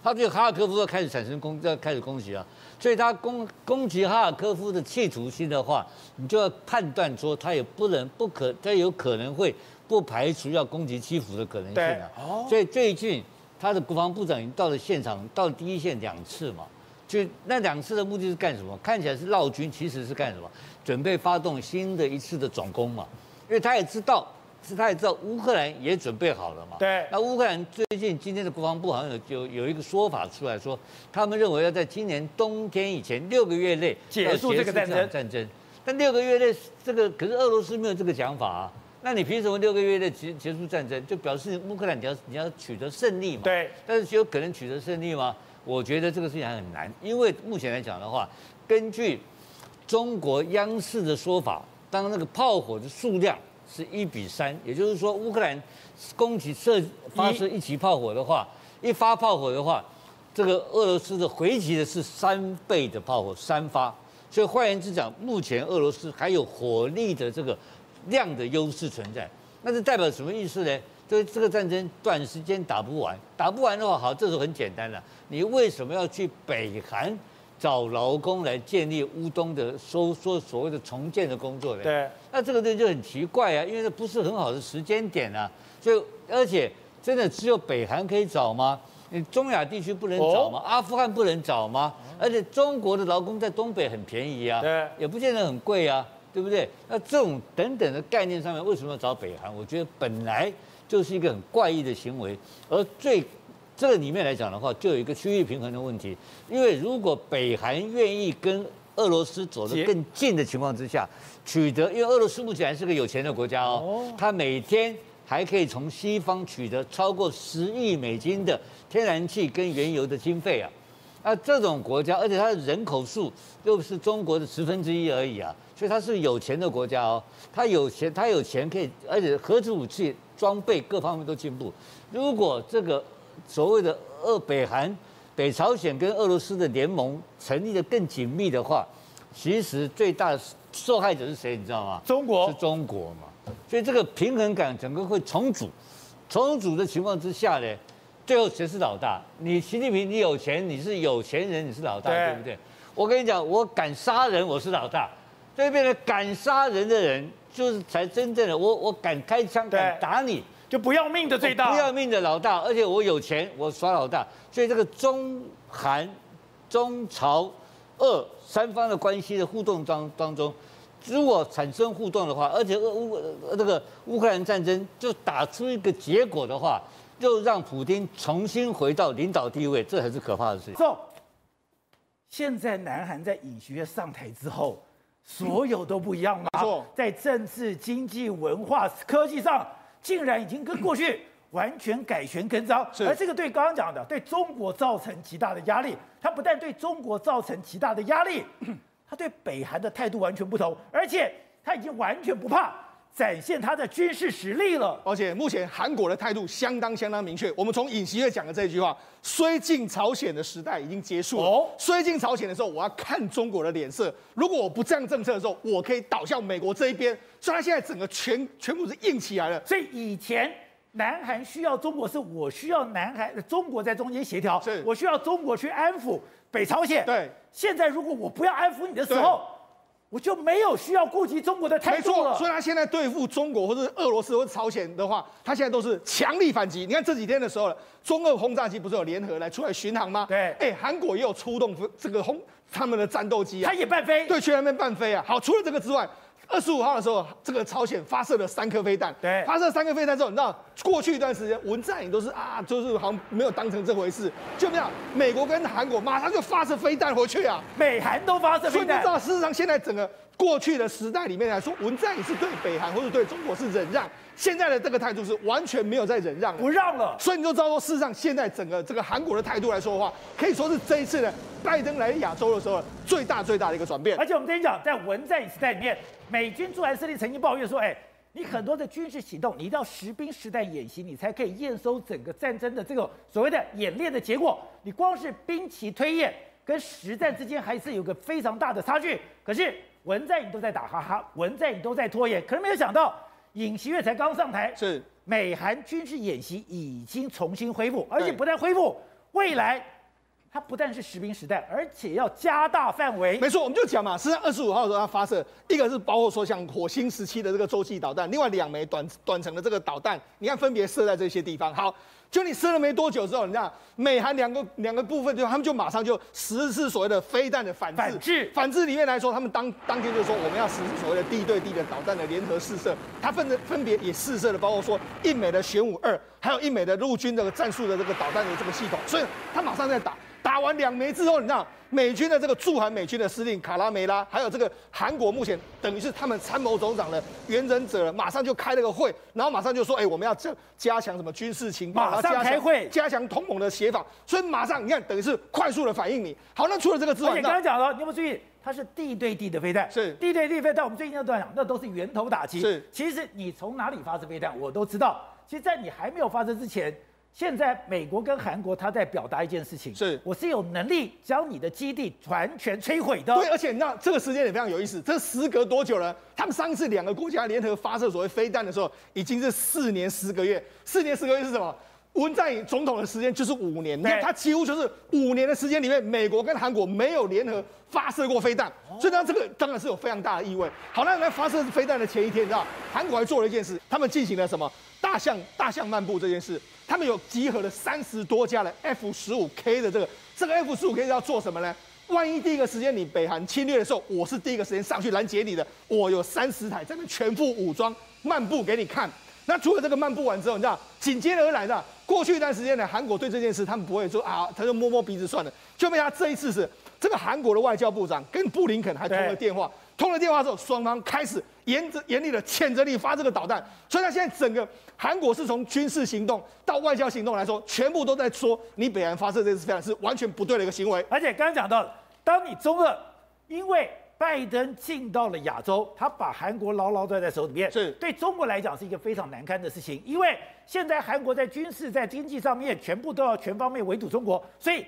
他对哈尔科夫要开始产生攻，要开始攻击啊。所以他攻攻击哈尔科夫的企图心的话，你就要判断说，他也不能不可，他有可能会不排除要攻击基辅的可能性啊。哦。所以最近他的国防部长已经到了现场，到了第一线两次嘛。就那两次的目的是干什么？看起来是绕军，其实是干什么？准备发动新的一次的总攻嘛。因为他也知道，是他也知道乌克兰也准备好了嘛。
对。
那乌克兰最近今天的国防部好像有有有一个说法出来说，他们认为要在今年冬天以前六个月内
结束这个战争。
战争。但六个月内这个可是俄罗斯没有这个讲法啊。那你凭什么六个月内结结束战争？就表示乌克兰你要你要取得胜利嘛。
对。
但是有可能取得胜利吗？我觉得这个事情还很难，因为目前来讲的话，根据中国央视的说法，当那个炮火的数量是一比三，也就是说乌克兰攻击射发射一级炮火的话，一发炮火的话，这个俄罗斯的回击的是三倍的炮火，三发。所以换言之讲，目前俄罗斯还有火力的这个量的优势存在。那这代表什么意思呢？这这个战争短时间打不完，打不完的话，好，这时候很简单了。你为什么要去北韩找劳工来建立乌东的收缩所谓的重建的工作呢？
对，
那这个东西就很奇怪啊，因为这不是很好的时间点啊。所以，而且真的只有北韩可以找吗？你中亚地区不能找吗？阿富汗不能找吗？而且中国的劳工在东北很便宜啊，对，也不见得很贵啊，对不对？那这种等等的概念上面，为什么要找北韩？我觉得本来。就是一个很怪异的行为，而最这个里面来讲的话，就有一个区域平衡的问题。因为如果北韩愿意跟俄罗斯走得更近的情况之下，取得，因为俄罗斯目前还是个有钱的国家哦，它每天还可以从西方取得超过十亿美金的天然气跟原油的经费啊。那这种国家，而且它的人口数又是中国的十分之一而已啊，所以它是有钱的国家哦，它有钱，它有钱可以，而且核子武器。装备各方面都进步。如果这个所谓的俄北韩、北朝鲜跟俄罗斯的联盟成立的更紧密的话，其实最大的受害者是谁？你知道吗？
中国。
是中国嘛？所以这个平衡感整个会重组。重组的情况之下呢，最后谁是老大？你习近平，你有钱，你是有钱人，你是老大，对，对不对？我跟你讲，我敢杀人，我是老大。所以变成敢杀人的人。就是才真正的我，我敢开枪敢打你，
就不要命的最大，
不要命的老大，而且我有钱，我耍老大。所以这个中韩、中朝、俄三方的关系的互动当当中，如果产生互动的话，而且俄乌这个乌克兰战争就打出一个结果的话，就让普京重新回到领导地位，这才是可怕的事情。
So, 现在南韩在尹锡悦上台之后。所有都不一样吗？没错，在政治、经济、文化、科技上，竟然已经跟过去完全改弦更张。而这个对刚刚讲的，对中国造成极大的压力。它不但对中国造成极大的压力，它对北韩的态度完全不同，而且它已经完全不怕。展现他的军事实力了，
而且目前韩国的态度相当相当明确。我们从尹锡悦讲的这句话，绥靖朝鲜的时代已经结束了。哦，绥靖朝鲜的时候，我要看中国的脸色。如果我不这样政策的时候，我可以倒向美国这一边。所以他现在整个全全部是硬起来了。
所以以前南韩需要中国，是我需要南韩，中国在中间协调，
是
我需要中国去安抚北朝鲜。
对，
现在如果我不要安抚你的时候，我就没有需要顾及中国的态度了。
没错，所以他现在对付中国或者俄罗斯或者朝鲜的话，他现在都是强力反击。你看这几天的时候，中俄轰炸机不是有联合来出来巡航吗？
对，
哎，韩国也有出动这个轰他们的战斗机啊，
他也半飞，
对，去那边半飞啊。好，除了这个之外。二十五号的时候，这个朝鲜发射了三颗飞弹。
对，
发射三颗飞弹之后，你知道过去一段时间文在寅都是啊，就是好像没有当成这回事。就这样，美国跟韩国马上就发射飞弹回去啊，
美韩都发射飞弹。
所以你知道，事实上现在整个过去的时代里面来说，文在寅是对北韩或者对中国是忍让，现在的这个态度是完全没有在忍让，
不让了。
所以你就知道说，事实上现在整个这个韩国的态度来说的话，可以说是这一次呢拜登来亚洲的时候最大最大的一个转变。
而且我们跟你讲，在文在寅时代里面。美军驻韩司令曾经抱怨说：“哎，你很多的军事行动，你一定要实兵实弹演习，你才可以验收整个战争的这个所谓的演练的结果。你光是兵棋推演跟实战之间还是有个非常大的差距。可是文在寅都在打哈哈，文在寅都在拖延，可是没有想到尹锡悦才刚上台，
是
美韩军事演习已经重新恢复，而且不但恢复，未来。”它不但是实兵实弹，而且要加大范围。
没错，我们就讲嘛，实际上二十五号的时候，它发射一个是包括说像火星时期的这个洲际导弹，另外两枚短短程的这个导弹，你看分别射在这些地方。好，就你射了没多久之后，你看美韩两个两个部分就他们就马上就实施所谓的飞弹的反制。
反制，
反制里面来说，他们当当天就说我们要实施所谓的地对地的导弹的联合试射，它分的分别也试射了，包括说印美的玄武二，还有印美的陆军这个战术的这个导弹的这个系统，所以他马上在打。打完两枚之后，你知道美军的这个驻韩美军的司令卡拉梅拉，还有这个韩国目前等于是他们参谋总长的原忍者，马上就开了个会，然后马上就说，哎，我们要加加强什么军事情报，
马上开会，
加强同盟的协防，所以马上你看，等于是快速的反应你。好，那除了这个之外，
而且刚刚讲了，你有没有注意，它是地对地的飞弹，
是
地对地飞弹。我们最近都在讲，那都是源头打击。
是，
其实你从哪里发射飞弹，我都知道。其实，在你还没有发射之前。现在美国跟韩国他在表达一件事情，
是
我是有能力将你的基地完全摧毁的。
对，而且你知道这个时间也非常有意思，这时隔多久了？他们上一次两个国家联合发射所谓飞弹的时候，已经是四年十个月。四年十个月是什么？文在寅总统的时间就是五年，那他几乎就是五年的时间里面，美国跟韩国没有联合发射过飞弹，所以呢，这个当然是有非常大的意味。好，那在发射飞弹的前一天，你知道韩国还做了一件事，他们进行了什么？大象大象漫步这件事。他们有集合了三十多架的 F 十五 K 的这个，这个 F 十五 K 要做什么呢？万一第一个时间你北韩侵略的时候，我是第一个时间上去拦截你的，我有三十台这边全副武装漫步给你看。那除了这个漫步完之后，你知道紧接而来的，过去一段时间呢，韩国对这件事他们不会说啊，他就摸摸鼻子算了。就被他这一次是这个韩国的外交部长跟布林肯还通了电话。通了电话之后，双方开始严着严厉的谴责你发这个导弹，所以他现在整个韩国是从军事行动到外交行动来说，全部都在说你北韩发射这次飞弹是完全不对的一个行为。
而且刚刚讲到，当你中俄因为拜登进到了亚洲，他把韩国牢牢攥在手里面，
是
对中国来讲是一个非常难堪的事情，因为现在韩国在军事在经济上面全部都要全方面围堵中国，所以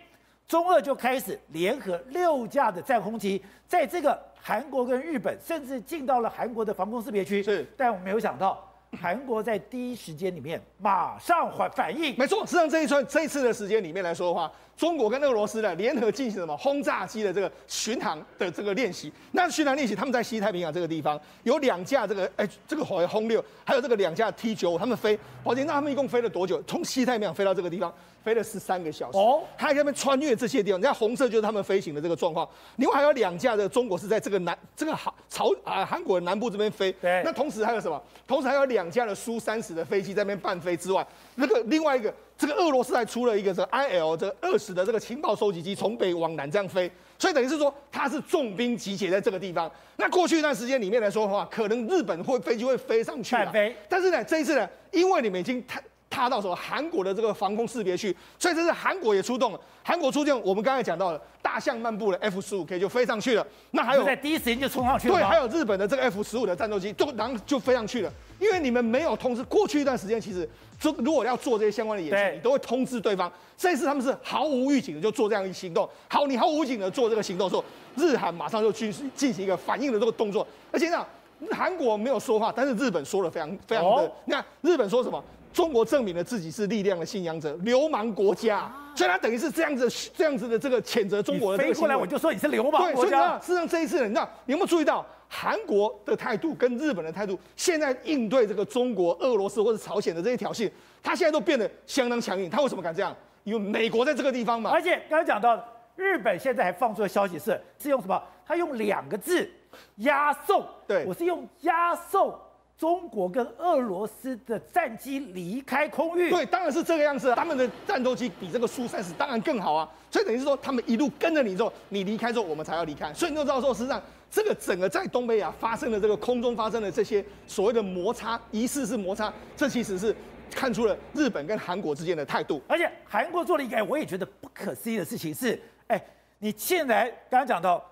中俄就开始联合六架的战轰机，在这个。韩国跟日本甚至进到了韩国的防空识别区，
是，
但我没有想到，韩国在第一时间里面马上反反应。
没错，实际上这一串这一次的时间里面来说的话，中国跟俄罗斯呢联合进行什么轰炸机的这个巡航的这个练习。那巡航练习，他们在西太平洋这个地方有两架这个哎这个火轰六，还有这个两架 T 九五，他们飞，宝杰，那他们一共飞了多久？从西太平洋飞到这个地方？飞了十三个小时哦，他还在那边穿越这些地方，你看红色就是他们飞行的这个状况。另外还有两架的中国是在这个南这个韩朝啊韩国的南部这边飞。
对，
那同时还有什么？同时还有两架的苏三十的飞机在那边伴飞之外，那个另外一个这个俄罗斯还出了一个这个 IL 这个二十的这个情报收集机从北往南这样飞，所以等于是说它是重兵集结在这个地方。那过去一段时间里面来说的话，可能日本会飞机会飞上去，
飞，
但是呢这一次呢，因为你们已经太。踏到什么韩国的这个防空识别区，所以这是韩国也出动了。韩国出动，我们刚才讲到了大象漫步的 F 十五 K 就飞上去了。那还有
在第一时间就冲上去了。
对，还有日本的这个 F 十五的战斗机，就然后就飞上去了。因为你们没有通知，过去一段时间其实就如果要做这些相关的演习，你都会通知对方。这一次他们是毫无预警的就做这样一行动。好，你毫无预警的做这个行动的时候，日韩马上就去进行一个反应的这个动作。而且呢，韩国没有说话，但是日本说了非常非常的。你看日本说什么？中国证明了自己是力量的信仰者，流氓国家，所以他等于是这样子这样子的这个谴责中国的这个。
飞过来我就说你是流氓
对，所以呢，事实上这一次呢，你知道你有没有注意到韩国的态度跟日本的态度？现在应对这个中国、俄罗斯或者朝鲜的这些挑衅，他现在都变得相当强硬。他为什么敢这样？因为美国在这个地方嘛。
而且刚才讲到，日本现在还放出的消息是是用什么？他用两个字押送。
对，
我是用押送。中国跟俄罗斯的战机离开空域，
对，当然是这个样子。他们的战斗机比这个苏三十当然更好啊，所以等于是说，他们一路跟着你之后，你离开之后，我们才要离开。所以你就知道说，实际上这个整个在东北亚发生的这个空中发生的这些所谓的摩擦，疑似是摩擦，这其实是看出了日本跟韩国之间的态度。
而且韩国做了一个我也觉得不可思议的事情是，哎，你现在刚刚讲到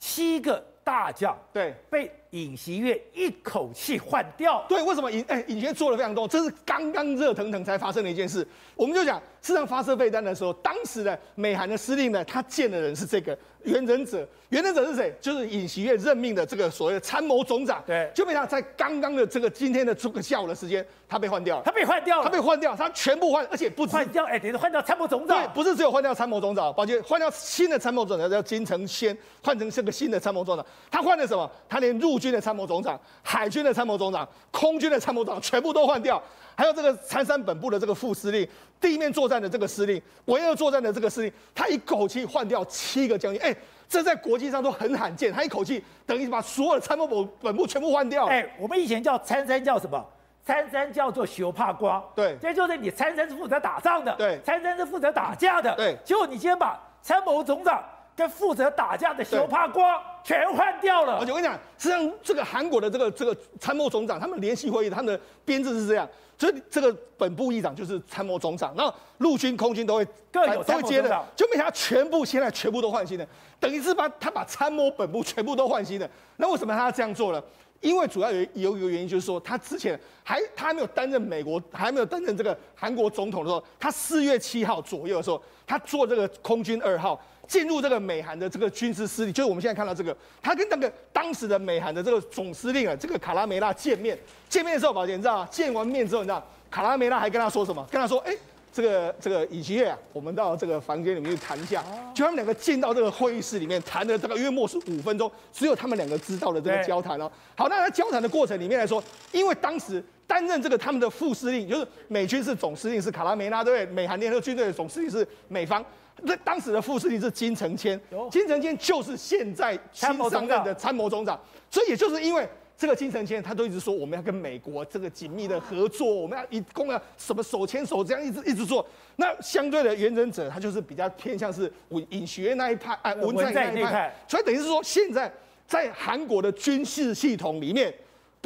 七个大将，
对，
被。尹锡悦一口气换掉，
对，为什么尹哎尹锡悦做了非常多，这是刚刚热腾腾才发生的一件事。我们就讲，事实上发射飞弹的时候，当时的美韩的司令呢，他见的人是这个原忍者，原忍者是谁？就是尹锡悦任命的这个所谓的参谋总长。
对，
就被他在刚刚的这个今天的这个下午的时间，他被换掉了。
他被换掉了，
他被换掉，他全部换，而且不止
换掉，哎，等于换掉参谋总长。
对，不是只有换掉参谋总长，抱歉，换掉新的参谋总长叫金承谦，换成这个新的参谋总长。他换了什么？他连陆军的参谋总长。海军的参谋总长、空军的参谋长全部都换掉，还有这个参山本部的这个副司令、地面作战的这个司令、维和作战的这个司令，他一口气换掉七个将军，哎，这在国际上都很罕见。他一口气等于把所有的参谋本本部全部换掉。
哎，我们以前叫参山叫什么？参山叫做学怕光。
对，
这就是你参山是负责打仗的。
对，
参山是负责打架的。
对，
结果你今天把参谋总长。跟负责打架的修帕光全换掉了。
而且我跟你讲，实际上这个韩国的这个这个参谋总长，他们联席会议，他们的编制是这样，所以这个本部议长就是参谋总长，然后陆军、空军都会
各有都会接的，
就没想到全部现在全部都换新的，等于是把他把参谋本部全部都换新的。那为什么他要这样做呢？因为主要有有一个原因，就是说他之前还他还没有担任美国，还没有担任这个韩国总统的时候，他四月七号左右的时候，他做这个空军二号。进入这个美韩的这个军事司令，就是我们现在看到这个，他跟那个当时的美韩的这个总司令啊，这个卡拉梅拉见面。见面的时候，宝杰你知道吗？见完面之后，你知道卡拉梅拉还跟他说什么？跟他说：“哎，这个这个尹锡悦啊，我们到这个房间里面去谈一下。”就他们两个进到这个会议室里面谈了这个约莫是五分钟，只有他们两个知道的这个交谈哦。好，那在交谈的过程里面来说，因为当时担任这个他们的副司令，就是美军是总司令是卡拉梅拉，对不对？美韩联合军队的总司令是美方。那当时的副司令是金承谦，金承谦就是现在新上任的参谋总长，所以也就是因为这个金承谦，他都一直说我们要跟美国这个紧密的合作，我们要一共要什么手牵手这样一直一直做。那相对的原人者，他就是比较偏向是尹锡悦那一派，哎，文在寅那一派，所以等于是说现在在韩国的军事系统里面。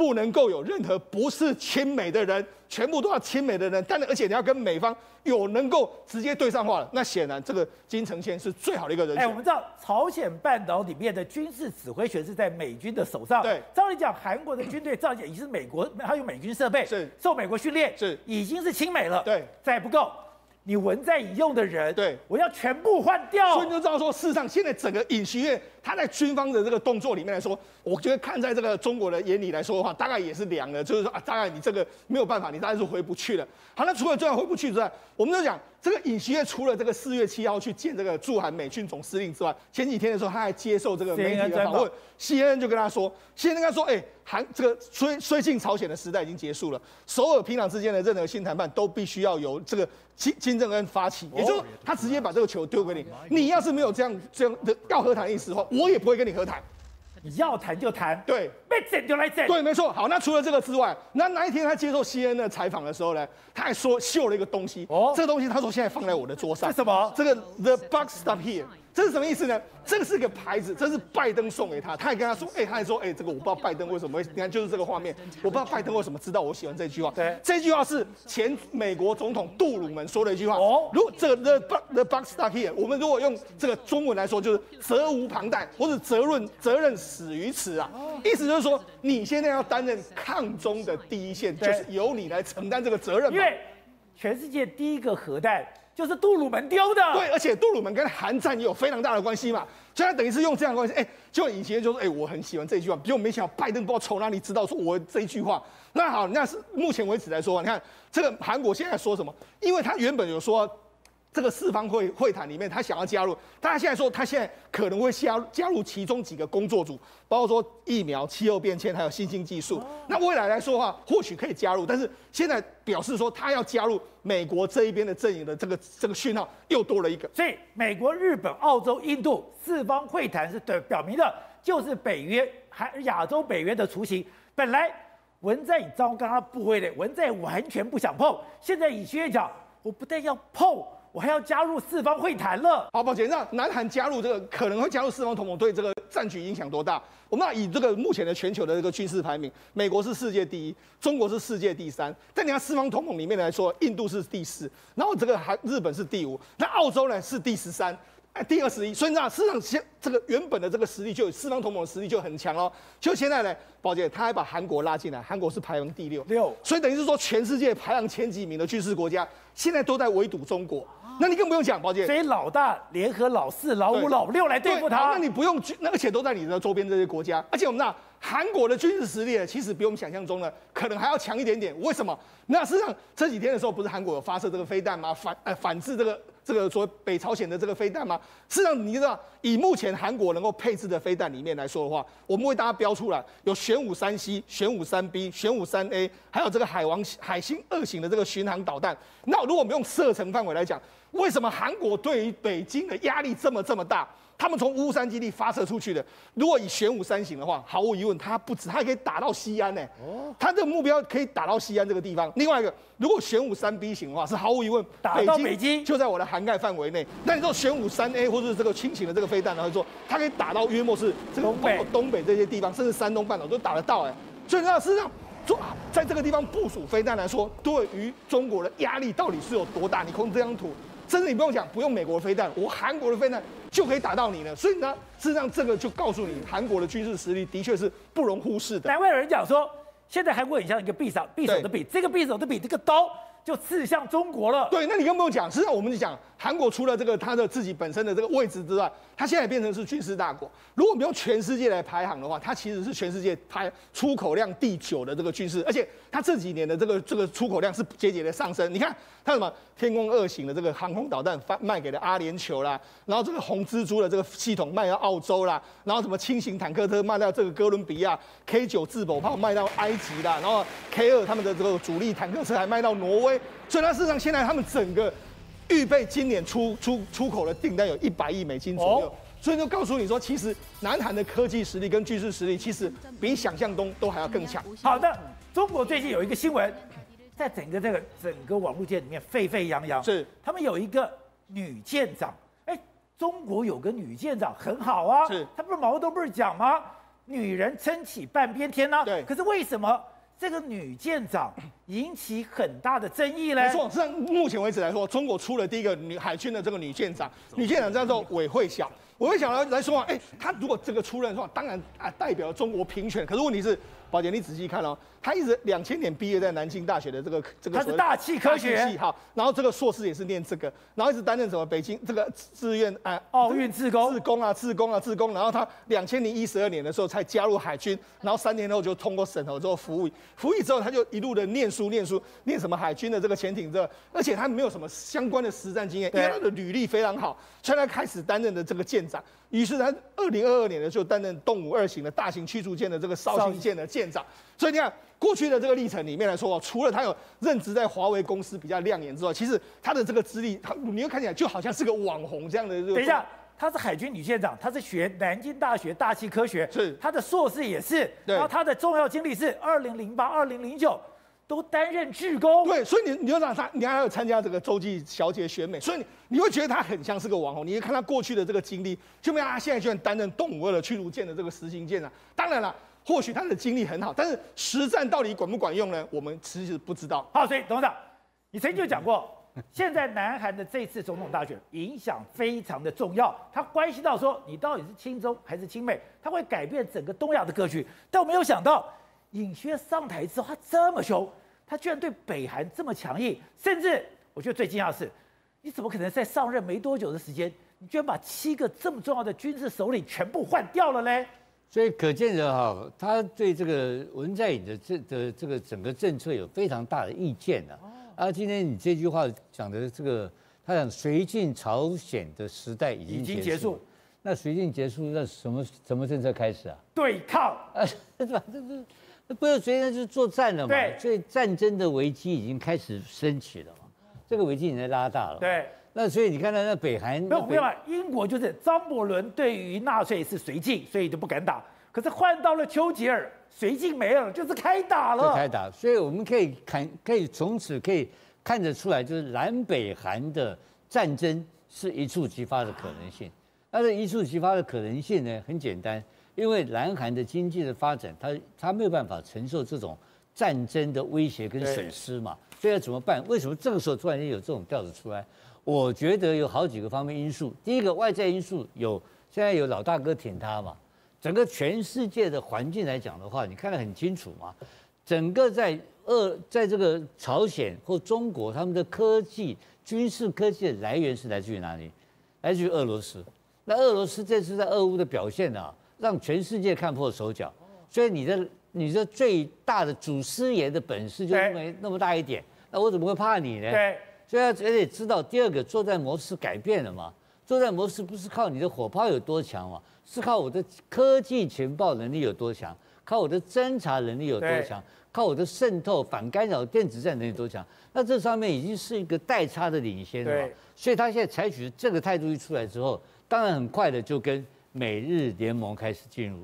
不能够有任何不是亲美的人，全部都要亲美的人。但而且你要跟美方有能够直接对上话了，那显然这个金承谦是最好的一个人选。哎，
我们知道朝鲜半岛里面的军事指挥权是在美军的手上。
对，
照理讲，韩国的军队照理讲已经是美国，还有美军设备，
是
受美国训练，
是
已经是亲美了。
对，
再不够。你文在寅用的人，
对，
我要全部换掉。
所以你就知道说，事实上现在整个尹锡悦他在军方的这个动作里面来说，我觉得看在这个中国的眼里来说的话，大概也是凉了，就是说啊，大概你这个没有办法，你当然是回不去了。好，那除了这样回不去之外，我们就讲这个尹锡悦除了这个四月七号去见这个驻韩美军总司令之外，前几天的时候他还接受这个媒体的访问，CNN 就跟他说，CNN 跟他说，哎、欸。韩这个虽虽进朝鲜的时代已经结束了，首尔平壤之间的任何新谈判都必须要由这个金金正恩发起，也就是他直接把这个球丢给你，你要是没有这样这样的要和谈意思的话，我也不会跟你和谈。
你要谈就谈，
对，
被整就来整，
对，没错。好，那除了这个之外，那那一天他接受 CNN 的采访的时候呢，他还说秀了一个东西，哦，这个东西他说现在放在我的桌上，
是什么？
这个 The Buck Stop Here。这是什么意思呢？这个是个牌子，这是拜登送给他。他还跟他说：“哎、欸，他还说，哎、欸，这个我不知道拜登为什么会……你看，就是这个画面，我不知道拜登为什么知道我喜欢这句话。对，这句话是前美国总统杜鲁门说的一句话。哦，如果这个 the buck the buck stops here，我们如果用这个中文来说，就是责无旁贷，或者责任责任始于此啊。意思就是说，你现在要担任抗中的第一线，就是由你来承担这个责任。
因为全世界第一个核弹。就是杜鲁门丢的，
对，而且杜鲁门跟韩战也有非常大的关系嘛。所以他等于是用这样的关系，哎，就以前就说，哎，我很喜欢这句话，结果没想到拜登不知道从哪里知道说我这一句话。那好，那是目前为止来说，你看这个韩国现在说什么？因为他原本有说。这个四方会会谈里面，他想要加入，但他现在说他现在可能会加加入其中几个工作组，包括说疫苗、气候变迁，还有新兴技术。那未来来说的话，或许可以加入，但是现在表示说他要加入美国这一边的阵营的这个这个讯号又多了一个。
所以美国、日本、澳洲、印度四方会谈是对表明的，就是北约还亚洲北约的雏形。本来文在寅糟糕他部位的，文在寅完全不想碰，现在以薛讲，我不但要碰。我还要加入四方会谈了。
好，抱歉，那南韩加入这个可能会加入四方同盟，对这个战局影响多大？我们要以这个目前的全球的这个军事排名，美国是世界第一，中国是世界第三。但你看四方同盟里面来说，印度是第四，然后这个还日本是第五，那澳洲呢是第十三。哎，第二十一，所以呢，事实上现这个原本的这个实力就有四方同盟的实力就很强哦。就现在呢，宝姐他还把韩国拉进来，韩国是排名第六，六，所以等于是说全世界排行前几名的军事国家，现在都在围堵中国。那你更不用讲，宝姐，
所以老大联合老四、老五、老六来对付他。
那你不用，那而且都在你的周边这些国家，而且我们那韩国的军事实力其实比我们想象中的可能还要强一点点。为什么？那实际上这几天的时候，不是韩国有发射这个飞弹吗？反呃反制这个。这个所谓北朝鲜的这个飞弹吗？实际上，你知道，以目前韩国能够配置的飞弹里面来说的话，我们为大家标出来，有玄武三 C、玄武三 B、玄武三 A，还有这个海王海星二型的这个巡航导弹。那如果我们用射程范围来讲，为什么韩国对于北京的压力这么这么大？他们从乌山基地发射出去的，如果以玄武三型的话，毫无疑问，它不止，它还可以打到西安呢。哦，它这个目标可以打到西安这个地方。另外一个，如果玄武三 B 型的话，是毫无疑问，
打到北京
就在我的涵盖范围内。那你说玄武三 A 或者是这个轻型的这个飞弹，呢？会说它可以打到约莫是这个东北东北这些地方，甚至山东半岛都打得到哎。所以那事实上，说在这个地方部署飞弹来说，对于中国的压力到底是有多大？你看这张图。甚至你不用讲，不用美国的飞弹，我韩国的飞弹就可以打到你了。所以呢，事实上这个就告诉你，韩国的军事实力的确是不容忽视的。
难怪有人讲说，现在韩国很像一个匕首，匕首的匕，这个匕首的匕，这个刀。就刺向中国了。
对，那你更不用讲。实际上，我们就讲韩国除了这个它的自己本身的这个位置之外，它现在变成是军事大国。如果我们用全世界来排行的话，它其实是全世界排出口量第九的这个军事，而且它这几年的这个这个出口量是节节的上升。你看它什么天宫二型的这个航空导弹发卖给了阿联酋啦，然后这个红蜘蛛的这个系统卖到澳洲啦，然后什么轻型坦克车卖到这个哥伦比亚，K 九自保炮卖到埃及啦，然后 K 二他们的这个主力坦克车还卖到挪威。所以，它事实上现在他们整个预备今年出出出口的订单有一百亿美金左右，所以就告诉你说，其实南韩的科技实力跟军事实力，其实比想象中都还要更强。
好的，中国最近有一个新闻，在整个这个整个网络界里面沸沸扬扬，
是。
他们有一个女舰长，哎，中国有个女舰长很好啊，
是，
他不是毛都不是讲吗？女人撑起半边天呢，
对，
可是为什么？这个女舰长引起很大的争议呢。
没错，这目前为止来说，中国出了第一个女海军的这个女舰长，女舰长叫做韦慧晓。韦慧晓来来说啊，哎，她如果这个出任的话，当然啊代表中国平权。可是问题是。宝姐，你仔细看哦，他一直两千年毕业在南京大学的这个这个，
他是大气科学
系哈，然后这个硕士也是念这个，然后一直担任什么北京这个志愿啊
奥运志工，
志工啊志工啊志工，然后他两千零一十二年的时候才加入海军，然后三年后就通过审核之后服役，服役之后他就一路的念书念书念什么海军的这个潜艇这，而且他没有什么相关的实战经验，因为他的履历非常好，所以他开始担任的这个舰长。于是他二零二二年呢，就担任动武二型的大型驱逐舰的这个绍兴舰的舰长。所以你看过去的这个历程里面来说，除了他有任职在华为公司比较亮眼之外，其实他的这个资历，他你又看起来就好像是个网红这样的。
等一下，他是海军女舰长，他是学南京大学大气科学，
是
他的硕士也是。
对。
然后他的重要经历是二零零八、二零零九。都担任志工，
对，所以你你就让他，你还要参加这个洲际小姐选美，所以你你会觉得他很像是个网红。你会看他过去的这个经历，就没有他现在居然担任东吴二的驱逐舰的这个实行舰啊。当然了，或许他的经历很好，但是实战到底管不管用呢？我们其实不知道。
好，所以董事长，你曾经就讲过，现在南韩的这次总统大选影响非常的重要，它关系到说你到底是亲中还是亲美，它会改变整个东亚的格局。但我没有想到，尹薛上台之后，他这么凶。他居然对北韩这么强硬，甚至我觉得最惊讶的是，你怎么可能在上任没多久的时间，你居然把七个这么重要的军事首领全部换掉了嘞？
所以可见的哈，他对这个文在寅的这的这个整个政策有非常大的意见啊。啊，今天你这句话讲的这个，他讲绥靖朝鲜的时代已经结束，结束那绥靖结束，那什么什么政策开始啊？
对抗啊，
是吧？这是不是绥靖就是作战了嘛？对，所以战争的危机已经开始升起了嘛？这个危机已经拉大了。
对。
那所以你看到那北韩，
没有没有，英国就是张伯伦对于纳粹是绥靖，所以就不敢打。可是换到了丘吉尔，绥靖没了，就是开打了。
开打，所以我们可以看，可以从此可以看得出来，就是南北韩的战争是一触即发的可能性。但是一触即发的可能性呢，很简单，因为南韩的经济的发展，它它没有办法承受这种战争的威胁跟损失嘛。所以要怎么办？为什么这个时候突然间有这种调子出来？我觉得有好几个方面因素。第一个外在因素有，现在有老大哥挺他嘛。整个全世界的环境来讲的话，你看得很清楚嘛。整个在俄，在这个朝鲜或中国，他们的科技、军事科技的来源是来自于哪里？来自于俄罗斯。那俄罗斯这次在俄乌的表现啊，让全世界看破手脚。所以你的你的最大的祖师爷的本事就那么那么大一点，那我怎么会怕你呢？对。所以要得知道，第二个作战模式改变了嘛？作战模式不是靠你的火炮有多强嘛，是靠我的科技情报能力有多强，靠我的侦查能力有多强，靠我的渗透、反干扰、电子战能力多强。那这上面已经是一个代差的领先了。所以他现在采取这个态度一出来之后，当然很快的就跟美日联盟开始进入。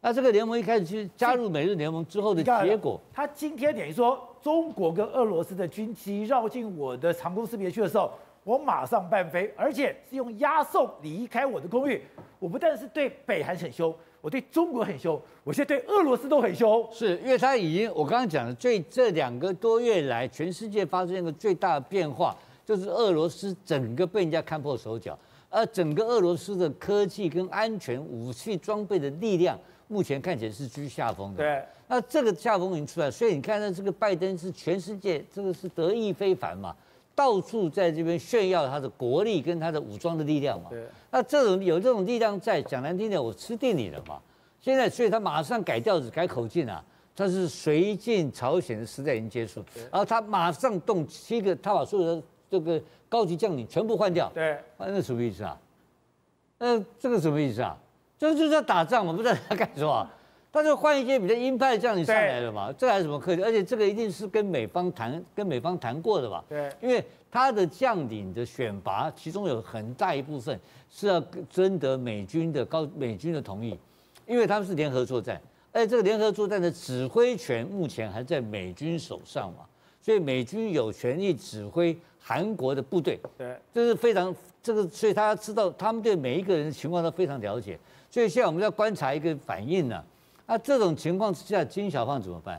那这个联盟一开始去加入美日联盟之后的结果，
他今天等于说中国跟俄罗斯的军机绕进我的航空识别区的时候。我马上半飞，而且是用押送离开我的空域。我不但是对北韩很凶，我对中国很凶，我现在对俄罗斯都很凶。
是因为他已经，我刚刚讲的最这两个多月来，全世界发生一个最大的变化，就是俄罗斯整个被人家看破手脚，而整个俄罗斯的科技跟安全武器装备的力量，目前看起来是居下风的。
对，
那这个下风已经出来，所以你看到这个拜登是全世界这个是得意非凡嘛。到处在这边炫耀他的国力跟他的武装的力量嘛，对那这种有这种力量在，讲难听点，我吃定你了嘛。现在，所以他马上改调子、改口径啊，他是绥靖朝鲜的时代已经结束，然后他马上动七个，他把所有的这个高级将领全部换掉。
对，
那什么意思啊？那这个什么意思啊？这就是要打仗嘛，不知道他干什么。他就换一些比较鹰派的将领上来了嘛，这还有什么客气？而且这个一定是跟美方谈，跟美方谈过的吧？
对，
因为他的将领的选拔，其中有很大一部分是要征得美军的高美军的同意，因为他们是联合作战，而且这个联合作战的指挥权目前还在美军手上嘛，所以美军有权利指挥韩国的部队。
对，
这是非常这个，所以他知道他们对每一个人的情况都非常了解，所以现在我们要观察一个反应呢。那这种情况之下，金小胖怎么办？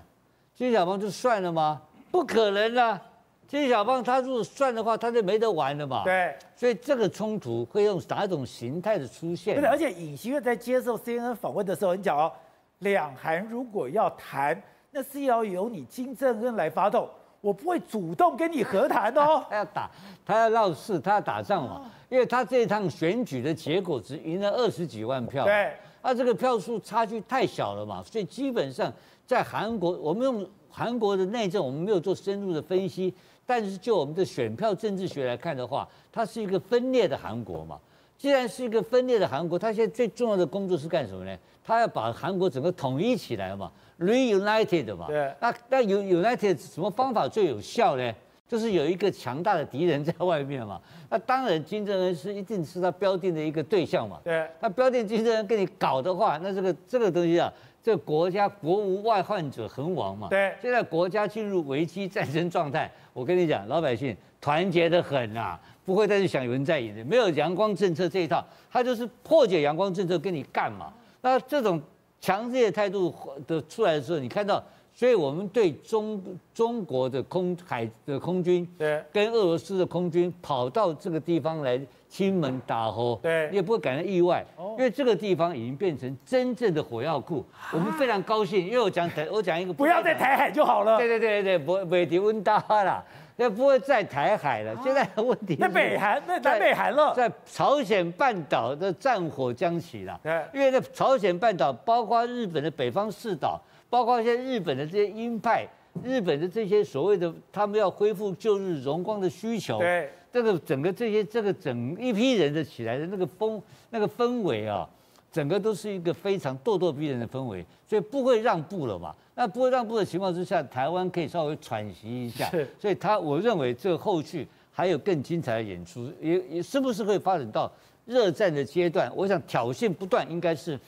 金小胖就算了吗？不可能啊！金小胖他如果算的话，他就没得玩了嘛。
对，
所以这个冲突会用哪一种形态的出现？
对，而且尹锡悦在接受 CNN 访问的时候，你讲哦，两韩如果要谈，那是要由你金正恩来发动，我不会主动跟你和谈哦。
他要打，他要闹事，他要打仗嘛。因为他这一趟选举的结果只赢了二十几万票。
对。
那、啊、这个票数差距太小了嘛，所以基本上在韩国，我们用韩国的内政，我们没有做深入的分析，但是就我们的选票政治学来看的话，它是一个分裂的韩国嘛。既然是一个分裂的韩国，他现在最重要的工作是干什么呢？他要把韩国整个统一起来嘛，reunited 嘛。
对。
那那 united 什么方法最有效呢？就是有一个强大的敌人在外面嘛，那当然金正恩是一定是他标定的一个对象嘛。
对，
他标定金正恩跟你搞的话，那这个这个东西啊，这个国家国无外患者恒亡嘛。
对，
现在国家进入危机战争状态，我跟你讲，老百姓团结得很呐、啊，不会再去想有人在寅的，没有阳光政策这一套，他就是破解阳光政策跟你干嘛。那这种强烈态度的出来的时候，你看到。所以，我们对中中国的空海的空军，对，跟俄罗斯的空军跑到这个地方来亲门打火，
对，
你也不会感到意外，因为这个地方已经变成真正的火药库，我们非常高兴，因为我讲台，我讲一个，
不要在台海就好了，
对对对对，不不会提温大了，那不会在台海了，现在的问题
在北韩，在南北韩了，
在朝鲜半岛的战火将起了，
对，
因为那朝鲜半岛包括日本的北方四岛，包括一些日本的这些鹰派，日本的这些所谓的他们要恢复旧日荣光的需求，
对。
这个整个这些这个整一批人的起来的那个风那个氛围啊，整个都是一个非常咄咄逼人的氛围，所以不会让步了嘛。那不会让步的情况之下，台湾可以稍微喘息一下。是，所以他我认为这后续还有更精彩的演出，也也是不是会发展到热战的阶段？我想挑衅不断，应该是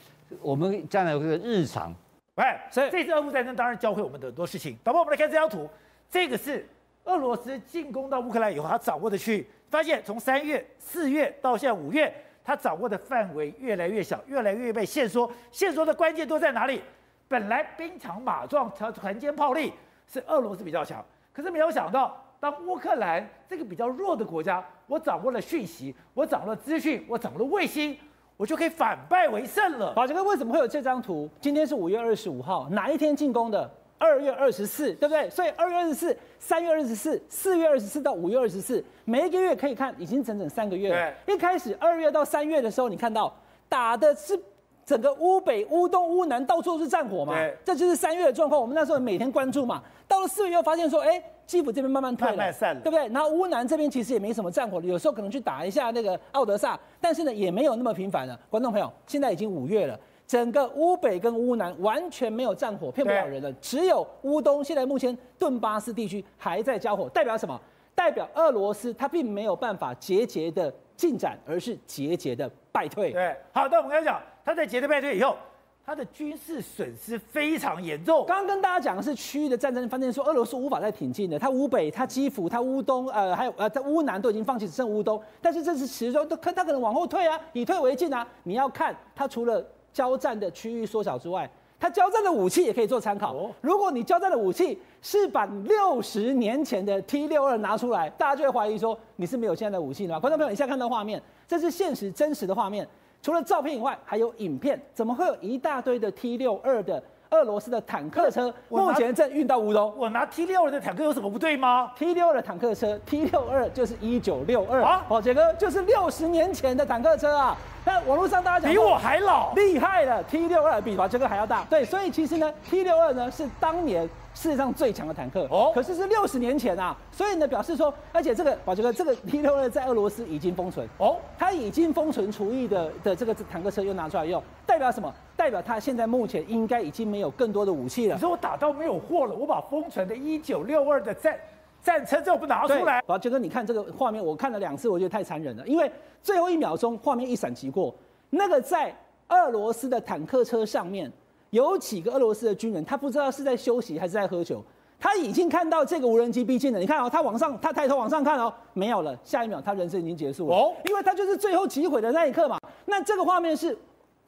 我们将来的日常。
哎，所以这次俄乌战争当然教会我们的很多事情。导播，我们来看这张图，这个是。俄罗斯进攻到乌克兰以后，他掌握的区域，发现从三月、四月到现在五月，他掌握的范围越来越小，越来越被限缩。限缩的关键都在哪里？本来兵强马壮、团团坚炮利是俄罗斯比较强，可是没有想到，当乌克兰这个比较弱的国家，我掌握了讯息，我掌握了资讯，我掌握了卫星，我就可以反败为胜了。
宝杰哥，为什么会有这张图？今天是五月二十五号，哪一天进攻的？二月二十四，对不对？所以二月二十四、三月二十四、四月二十四到五月二十四，每一个月可以看，已经整整三个月了。对一开始二月到三月的时候，你看到打的是整个乌北、乌东、乌南到处都是战火嘛，对这就是三月的状况。我们那时候每天关注嘛。到了四月又发现说，哎，基辅这边慢慢退了，慢慢散了，对不对？然后乌南这边其实也没什么战火，有时候可能去打一下那个奥德萨，但是呢也没有那么频繁了。观众朋友，现在已经五月了。整个乌北跟乌南完全没有战火，骗不了人了。只有乌东，现在目前顿巴斯地区还在交火，代表什么？代表俄罗斯它并没有办法节节的进展，而是节节的败退。
对，好，的我们刚才讲，他在节节败退以后，他的军事损失非常严重。
刚刚跟大家讲的是区域的战争，发现说俄罗斯无法再挺进的，他乌北、他基辅、他乌东，呃，还有呃，在乌南都已经放弃，只剩乌东。但是这是始终都可，他可能往后退啊，以退为进啊。你要看他除了。交战的区域缩小之外，它交战的武器也可以做参考。如果你交战的武器是把六十年前的 T 六二拿出来，大家就会怀疑说你是没有现在的武器的吗？观众朋友，你现在看到画面，这是现实真实的画面，除了照片以外，还有影片，怎么会有一大堆的 T 六二的？俄罗斯的坦克车目前正运到乌东。
我拿 T 六二的坦克有什么不对吗
？T 六二的坦克车，T 六二就是一九六二啊，宝杰哥就是六十年前的坦克车啊。那网络上大家讲
比我还老，
厉害了，T 六二比宝杰哥还要大。对，所以其实呢，T 六二呢是当年世界上最强的坦克哦，可是是六十年前啊。所以呢，表示说，而且这个宝杰哥这个 T 六二在俄罗斯已经封存哦，它已经封存除役的的这个坦克车又拿出来用，代表什么？代表他现在目前应该已经没有更多的武器了。
你说我打到没有货了，我把封存的1962的战战车这不拿出来。
宝杰哥，你看这个画面，我看了两次，我觉得太残忍了。因为最后一秒钟，画面一闪即过，那个在俄罗斯的坦克车上面有几个俄罗斯的军人，他不知道是在休息还是在喝酒。他已经看到这个无人机逼近了，你看哦，他往上，他抬头往上看哦，没有了。下一秒，他人生已经结束了。哦，因为他就是最后击毁的那一刻嘛。那这个画面是。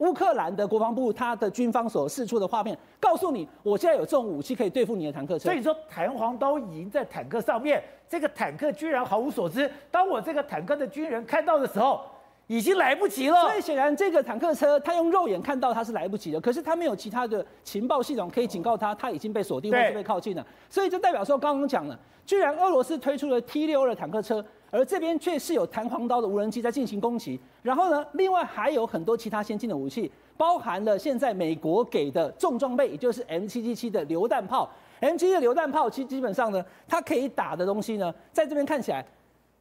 乌克兰的国防部，他的军方所释出的画面，告诉你，我现在有这种武器可以对付你的坦克车。
所以说，弹簧刀已经在坦克上面，这个坦克居然毫无所知。当我这个坦克的军人看到的时候，已经来不及了。
所以显然，这个坦克车他用肉眼看到他是来不及的，可是他没有其他的情报系统可以警告他，他已经被锁定或是被靠近了。所以就代表说，刚刚讲了，居然俄罗斯推出了 T 六二坦克车。而这边却是有弹簧刀的无人机在进行攻击，然后呢，另外还有很多其他先进的武器，包含了现在美国给的重装备，也就是 M777 的榴弹炮。M7 的榴弹炮其实基本上呢，它可以打的东西呢，在这边看起来，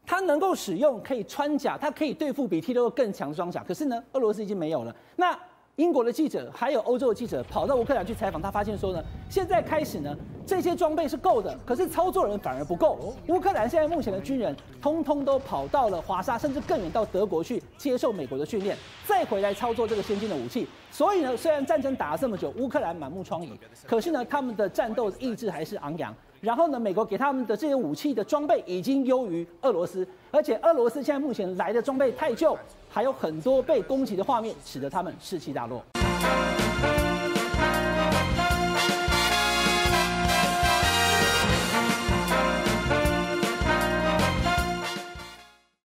它能够使用可以穿甲，它可以对付比 T 六更强的装甲。可是呢，俄罗斯已经没有了。那英国的记者还有欧洲的记者跑到乌克兰去采访，他发现说呢，现在开始呢，这些装备是够的，可是操作人反而不够。乌克兰现在目前的军人通通都跑到了华沙，甚至更远到德国去接受美国的训练，再回来操作这个先进的武器。所以呢，虽然战争打了这么久，乌克兰满目疮痍，可是呢，他们的战斗意志还是昂扬。然后呢，美国给他们的这些武器的装备已经优于俄罗斯，而且俄罗斯现在目前来的装备太旧。还有很多被攻击的画面，使得他们士气大落。